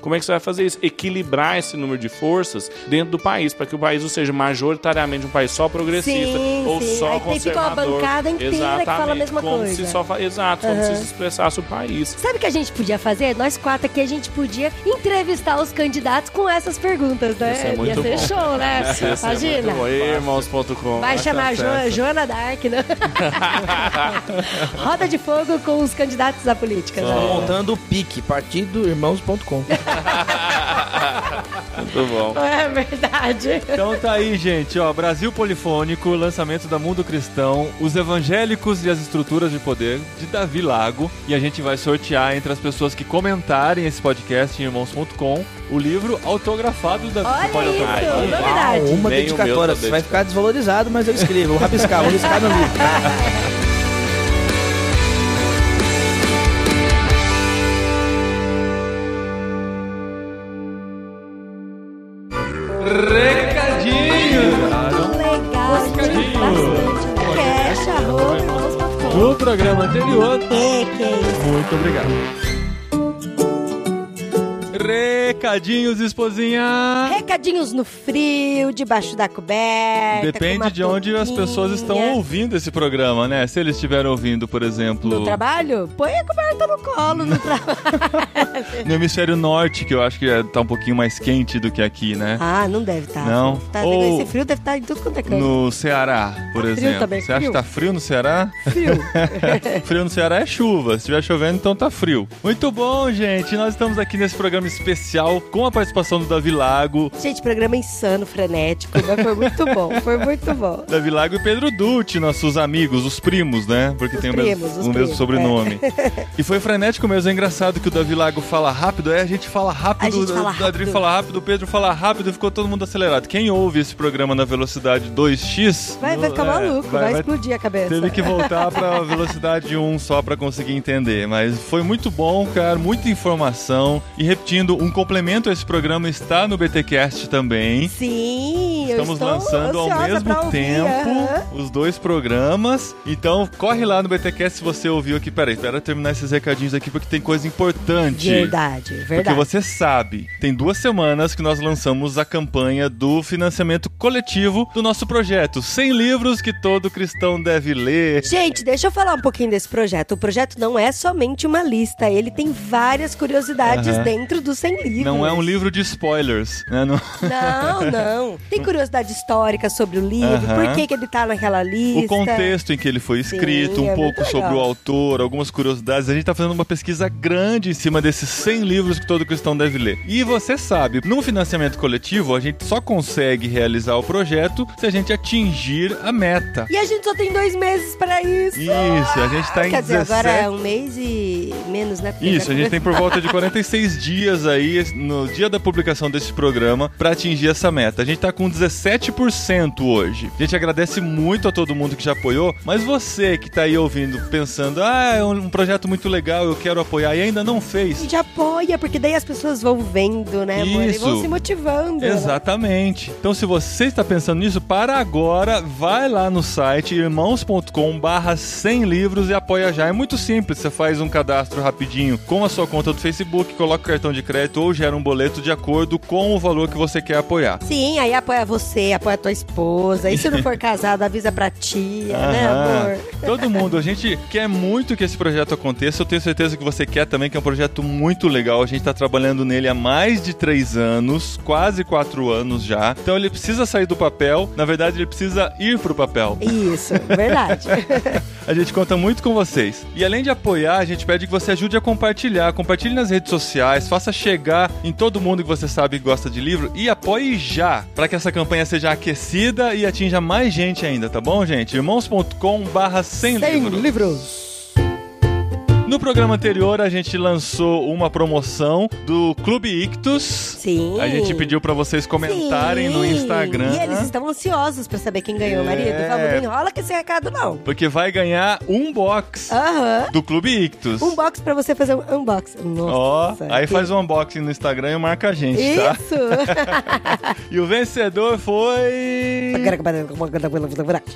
Como é que você vai fazer isso? Equilibrar esse número de forças dentro do país, para que o país não seja majoritariamente um país só progressista Sim, ou sim. só Aí tem- fica uma conservador. bancada inteira que fala a Exatamente, mesma como coisa. Se só fa- Exato, como se se expressasse o país. Sabe o que a gente podia fazer? Nós quatro aqui, a gente podia entrevistar os candidatos com essas perguntas, né? Isso é muito Ia ser bom. show, né? Isso ser Imagina. bom. Irmãos.com. Vai chamar a acesso. jo Joana Dark, né? Roda de fogo com os candidatos à política. Estão né? montando o PIC, Muito bom. É verdade. Então tá aí, gente, ó, Brasil Polifônico, lançamento da Mundo Cristão, os evangélicos e as estruturas de poder, de Davi Lago, e a gente vai sortear entre as pessoas que comentarem esse podcast em irmãos.com o livro autografado da Olha pode isso, autografar. novidade. uma Nem dedicatória. Você vai ficar desvalorizado, mas eu escrevo. Vou rabiscar, vou riscar no livro. programa anterior, É, que é isso. muito obrigado. Recadinhos, esposinha! Recadinhos no frio, debaixo da coberta. Depende de onde as pessoas estão ouvindo esse programa, né? Se eles estiverem ouvindo, por exemplo, No trabalho? Põe a coberta no colo no trabalho. no hemisfério norte, que eu acho que é, tá um pouquinho mais quente do que aqui, né? ah, não deve estar. Não. Tá, Ou- Esse frio deve estar em tudo quanto é canto. No Ceará, por exemplo. também, Você acha frio? que tá frio no Ceará? Frio. frio no Ceará é chuva. Se estiver chovendo, então tá frio. Muito bom, gente. Nós estamos aqui nesse programa especial com a participação do Davi Lago. Gente, programa insano, frenético, mas foi muito bom, foi muito bom. Davi Lago e Pedro Dutti, nossos amigos, os primos, né? Porque Os tem o primos, mesmo, os o mesmo primos, sobrenome. E foi frenético mesmo. É engraçado que o Davi Lago fala rápido, é a gente fala rápido, A gente fala o Adri rápido. fala rápido, o Pedro fala rápido, ficou todo mundo acelerado. Quem ouve esse programa na velocidade 2x Vai, vai ficar é, maluco, vai, explodir a cabeça. Teve que voltar pra velocidade 1 só pra conseguir entender. Mas foi muito bom, cara. Muita informação. E repetindo, ouvindo, um complemento a esse programa está no BTcast também. Sim, eu Estamos estou lançando ao mesmo tempo aham. os dois programas. Então, corre lá no BTcast se você ouviu aqui. Peraí, espera terminar esses recadinhos aqui porque tem coisa importante. Verdade, Porque verdade. você sabe, tem duas semanas que nós lançamos a campanha do financiamento coletivo do nosso projeto. 100 livros que todo cristão deve ler. Gente, deixa eu falar um pouquinho desse projeto. O projeto não é somente uma lista, ele tem várias curiosidades Aham. dentro dos 100 livros. Não é um livro de spoilers, né? Não- Não, não. Tem curiosidade histórica sobre o livro, Aham. por que, que ele tá naquela lista. O contexto em que ele foi escrito, Sim, um é pouco sobre o autor, algumas curiosidades. A gente tá fazendo uma pesquisa grande em cima desses 100 livros que todo cristão deve ler. E você sabe, num financiamento coletivo, a gente só consegue realizar o projeto se a gente atingir a meta. E a gente só tem dois meses pra isso. Isso, a gente tá em Quer dizer, 17 agora é um mês e menos, né? Porque Isso, a gente tem por volta de 46 dias aí, no dia da publicação desse programa, pra atingir essa meta. A gente tá com 17% hoje. A gente agradece muito a todo mundo que já apoiou, mas você que tá aí ouvindo, pensando, ah, é um projeto muito legal, eu quero apoiar, e ainda não A fez. gente apoia, porque daí as pessoas vão vendo, né, amor? E Isso. vão se motivando. né? Exatamente. Então, se você está pensando nisso, para agora, vai lá no site irmãos.com barra 100 livros e apoia já. É muito simples, você faz um cadastro rapidinho com a sua conta do Facebook, coloca o cartão de crédito ou gera um boleto de acordo com o valor que você quer apoiar. Sim, aí apoia você, apoia tua esposa. E se não for casado, avisa pra tia, né, amor? Todo mundo, a gente quer muito que esse projeto aconteça. Eu tenho certeza que você quer também, que é um projeto muito legal. A gente está trabalhando nele há mais de três anos, quase quatro anos já. Então ele precisa sair do papel. Na verdade, ele precisa ir pro papel. Isso, verdade. A gente conta muito com vocês. E além de apoiar, a gente pede que você ajude a compartilhar. Compartilhe nas redes sociais, faça chegar em todo mundo que você sabe que gosta de livro e apoie já, para que essa campanha seja aquecida e atinja mais gente ainda, tá bom, gente? irmãos.com barra 100 100 livros. livros. No programa anterior, a gente lançou uma promoção do Clube Ictus. Sim. A gente pediu para vocês comentarem no Sim. Instagram. E eles estão ansiosos pra saber quem ganhou, É. marido. Vamos, não enrola com esse recado, não. Porque vai ganhar um box Aham. do Clube Ictus. Um box pra você fazer um unboxing. Ó, Nossa. aí que- faz um unboxing no Instagram e marca a gente, tá? Isso! E o vencedor foi.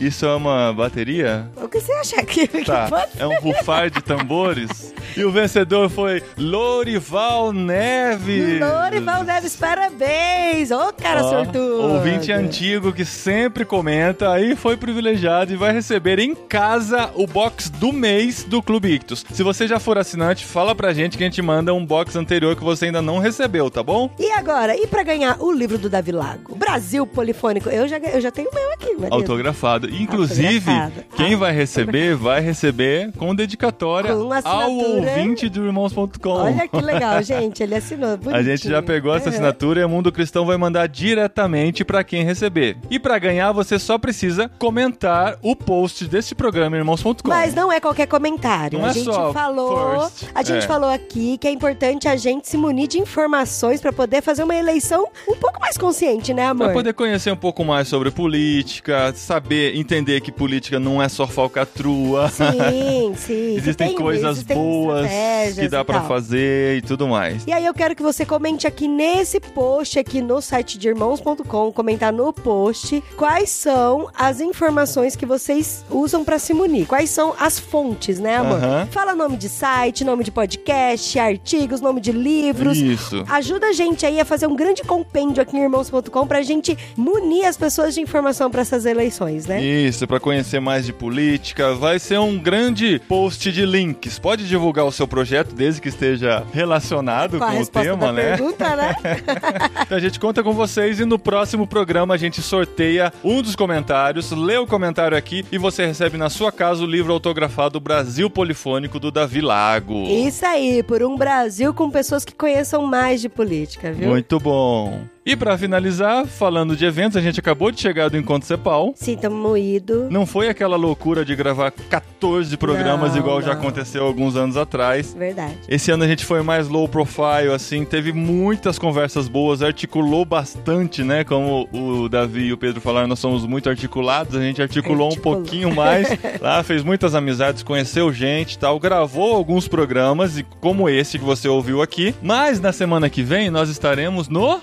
Isso é uma bateria? o que você acha que, Tá. É um bufar de tambores. E o vencedor foi Lorival Neves. Lorival Neves, parabéns! Ô, cara Ó, sortudo! Ouvinte antigo que sempre comenta, aí foi privilegiado e vai receber em casa o box do mês do Clube Ictus. Se você já for assinante, fala pra gente que a gente manda um box anterior que você ainda não recebeu, tá bom? E agora, e pra ganhar o livro do Davi Lago? Brasil Polifônico. Eu já, eu já tenho o meu aqui, marido. Autografado. Inclusive, Autografado. quem Ah, vai receber, vai receber com dedicatória Com ao assinatura. ouvinte do irmãos.com. Olha que legal, gente. Ele assinou. A bonitinho. gente já pegou essa Uhum. assinatura e o Mundo Cristão vai mandar diretamente pra quem receber. E pra ganhar, você só precisa comentar o post desse programa irmãos.com. Mas não é qualquer comentário. Não a é gente só falou, first. a gente É. falou aqui que é importante a gente se munir de informações pra poder fazer uma eleição um pouco mais consciente, né, amor? Pra poder conhecer um pouco mais sobre política, saber, entender que política não é só falcatrua. Sim, sim. Existem Tem- coisas boas que dá pra tal. fazer e tudo mais. E aí eu quero que você comente aqui nesse post aqui no site de irmãos.com, comentar no post quais são as informações que vocês usam pra se munir. Quais são as fontes, né, amor? Aham. Fala nome de site, nome de podcast, artigos, nome de livros. Isso. Ajuda a gente aí a fazer um grande compêndio aqui em irmãos.com pra gente munir as pessoas de informação pra essas eleições, né? Isso, pra conhecer mais de política, vai ser um grande post de links. Pode divulgar o seu projeto desde que esteja relacionado Com com o tema, né? pergunta, né? Então a gente conta com vocês e no próximo programa a gente sorteia um dos comentários, lê o comentário aqui e você recebe na sua casa o livro autografado Brasil Polifônico do Davi Lago. Isso aí, por um Brasil com pessoas que conheçam mais de política, viu? Muito bom. E pra finalizar, falando de eventos, a gente acabou de chegar do Encontro Cepal. Sim, estamos moídos. Não foi aquela loucura de gravar 14 programas Não, igual já não. aconteceu alguns anos atrás. Verdade. Esse ano a gente foi mais low profile, assim, teve muitas conversas boas, articulou bastante, né? Como o Davi e o Pedro falaram, nós somos muito articulados, a gente articulou um pouquinho mais lá, fez muitas amizades, conheceu gente e tal, gravou alguns programas, e como esse que você ouviu aqui. Mas na semana que vem nós estaremos no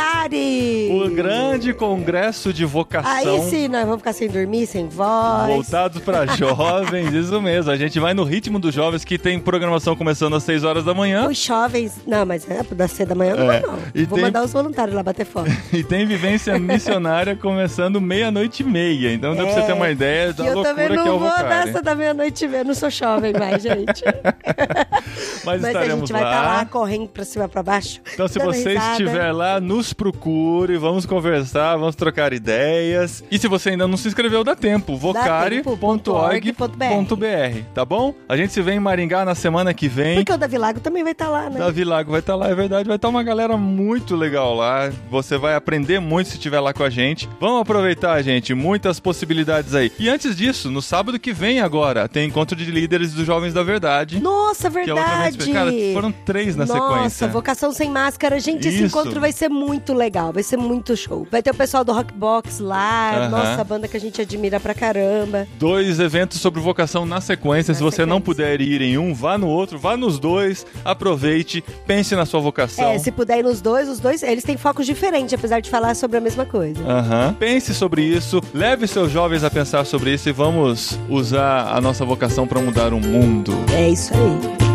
Vocari! o grande congresso de vocação. Aí sim, nós vamos ficar sem dormir, sem voz. Voltados para jovens, isso mesmo. A gente vai no ritmo dos jovens que tem programação começando às 6 horas da manhã. Os jovens. Não, mas é das cedo da manhã não É. vai, não. E Vou tem- mandar os voluntários lá bater fome. E tem vivência missionária começando meia-noite e meia. Então dá pra você ter uma ideia da E eu loucura também não que é o vou Vocari. nessa da meia-noite e meia. Não sou jovem mais, gente. Mas, Mas a gente vai lá. estar lá correndo pra cima pra baixo. Então, se você risada. estiver lá, nos procure, vamos conversar, vamos trocar ideias. E se você ainda não se inscreveu, dá tempo. vocari.org.br, tá bom? A gente se vê em Maringá na semana que vem. Porque o Davi Lago também vai estar lá, né? Davi Lago vai estar lá, é verdade. Vai estar uma galera muito legal lá. Você vai aprender muito se estiver lá com a gente. Vamos aproveitar, gente. Muitas possibilidades aí. E antes disso, no sábado que vem agora, tem encontro de líderes dos Jovens da Verdade. Nossa, Que é outra verdade. vez. Cara, foram três na Nossa, sequência. vocação sem máscara. Gente, esse Isso. encontro vai ser muito legal. Vai ser muito show. Vai ter o pessoal do Rockbox lá. Aham. Nossa, banda que a gente admira pra caramba. Dois eventos sobre vocação na sequência. Na Se você não sequência. puder ir em um, vá no outro, vá nos dois, aproveite, pense na sua vocação. É, se puder ir nos dois, os dois, eles têm focos diferentes, apesar de falar sobre a mesma coisa. Aham. Pense sobre isso, leve seus jovens a pensar sobre isso e vamos usar a nossa vocação para mudar o mundo. É isso aí.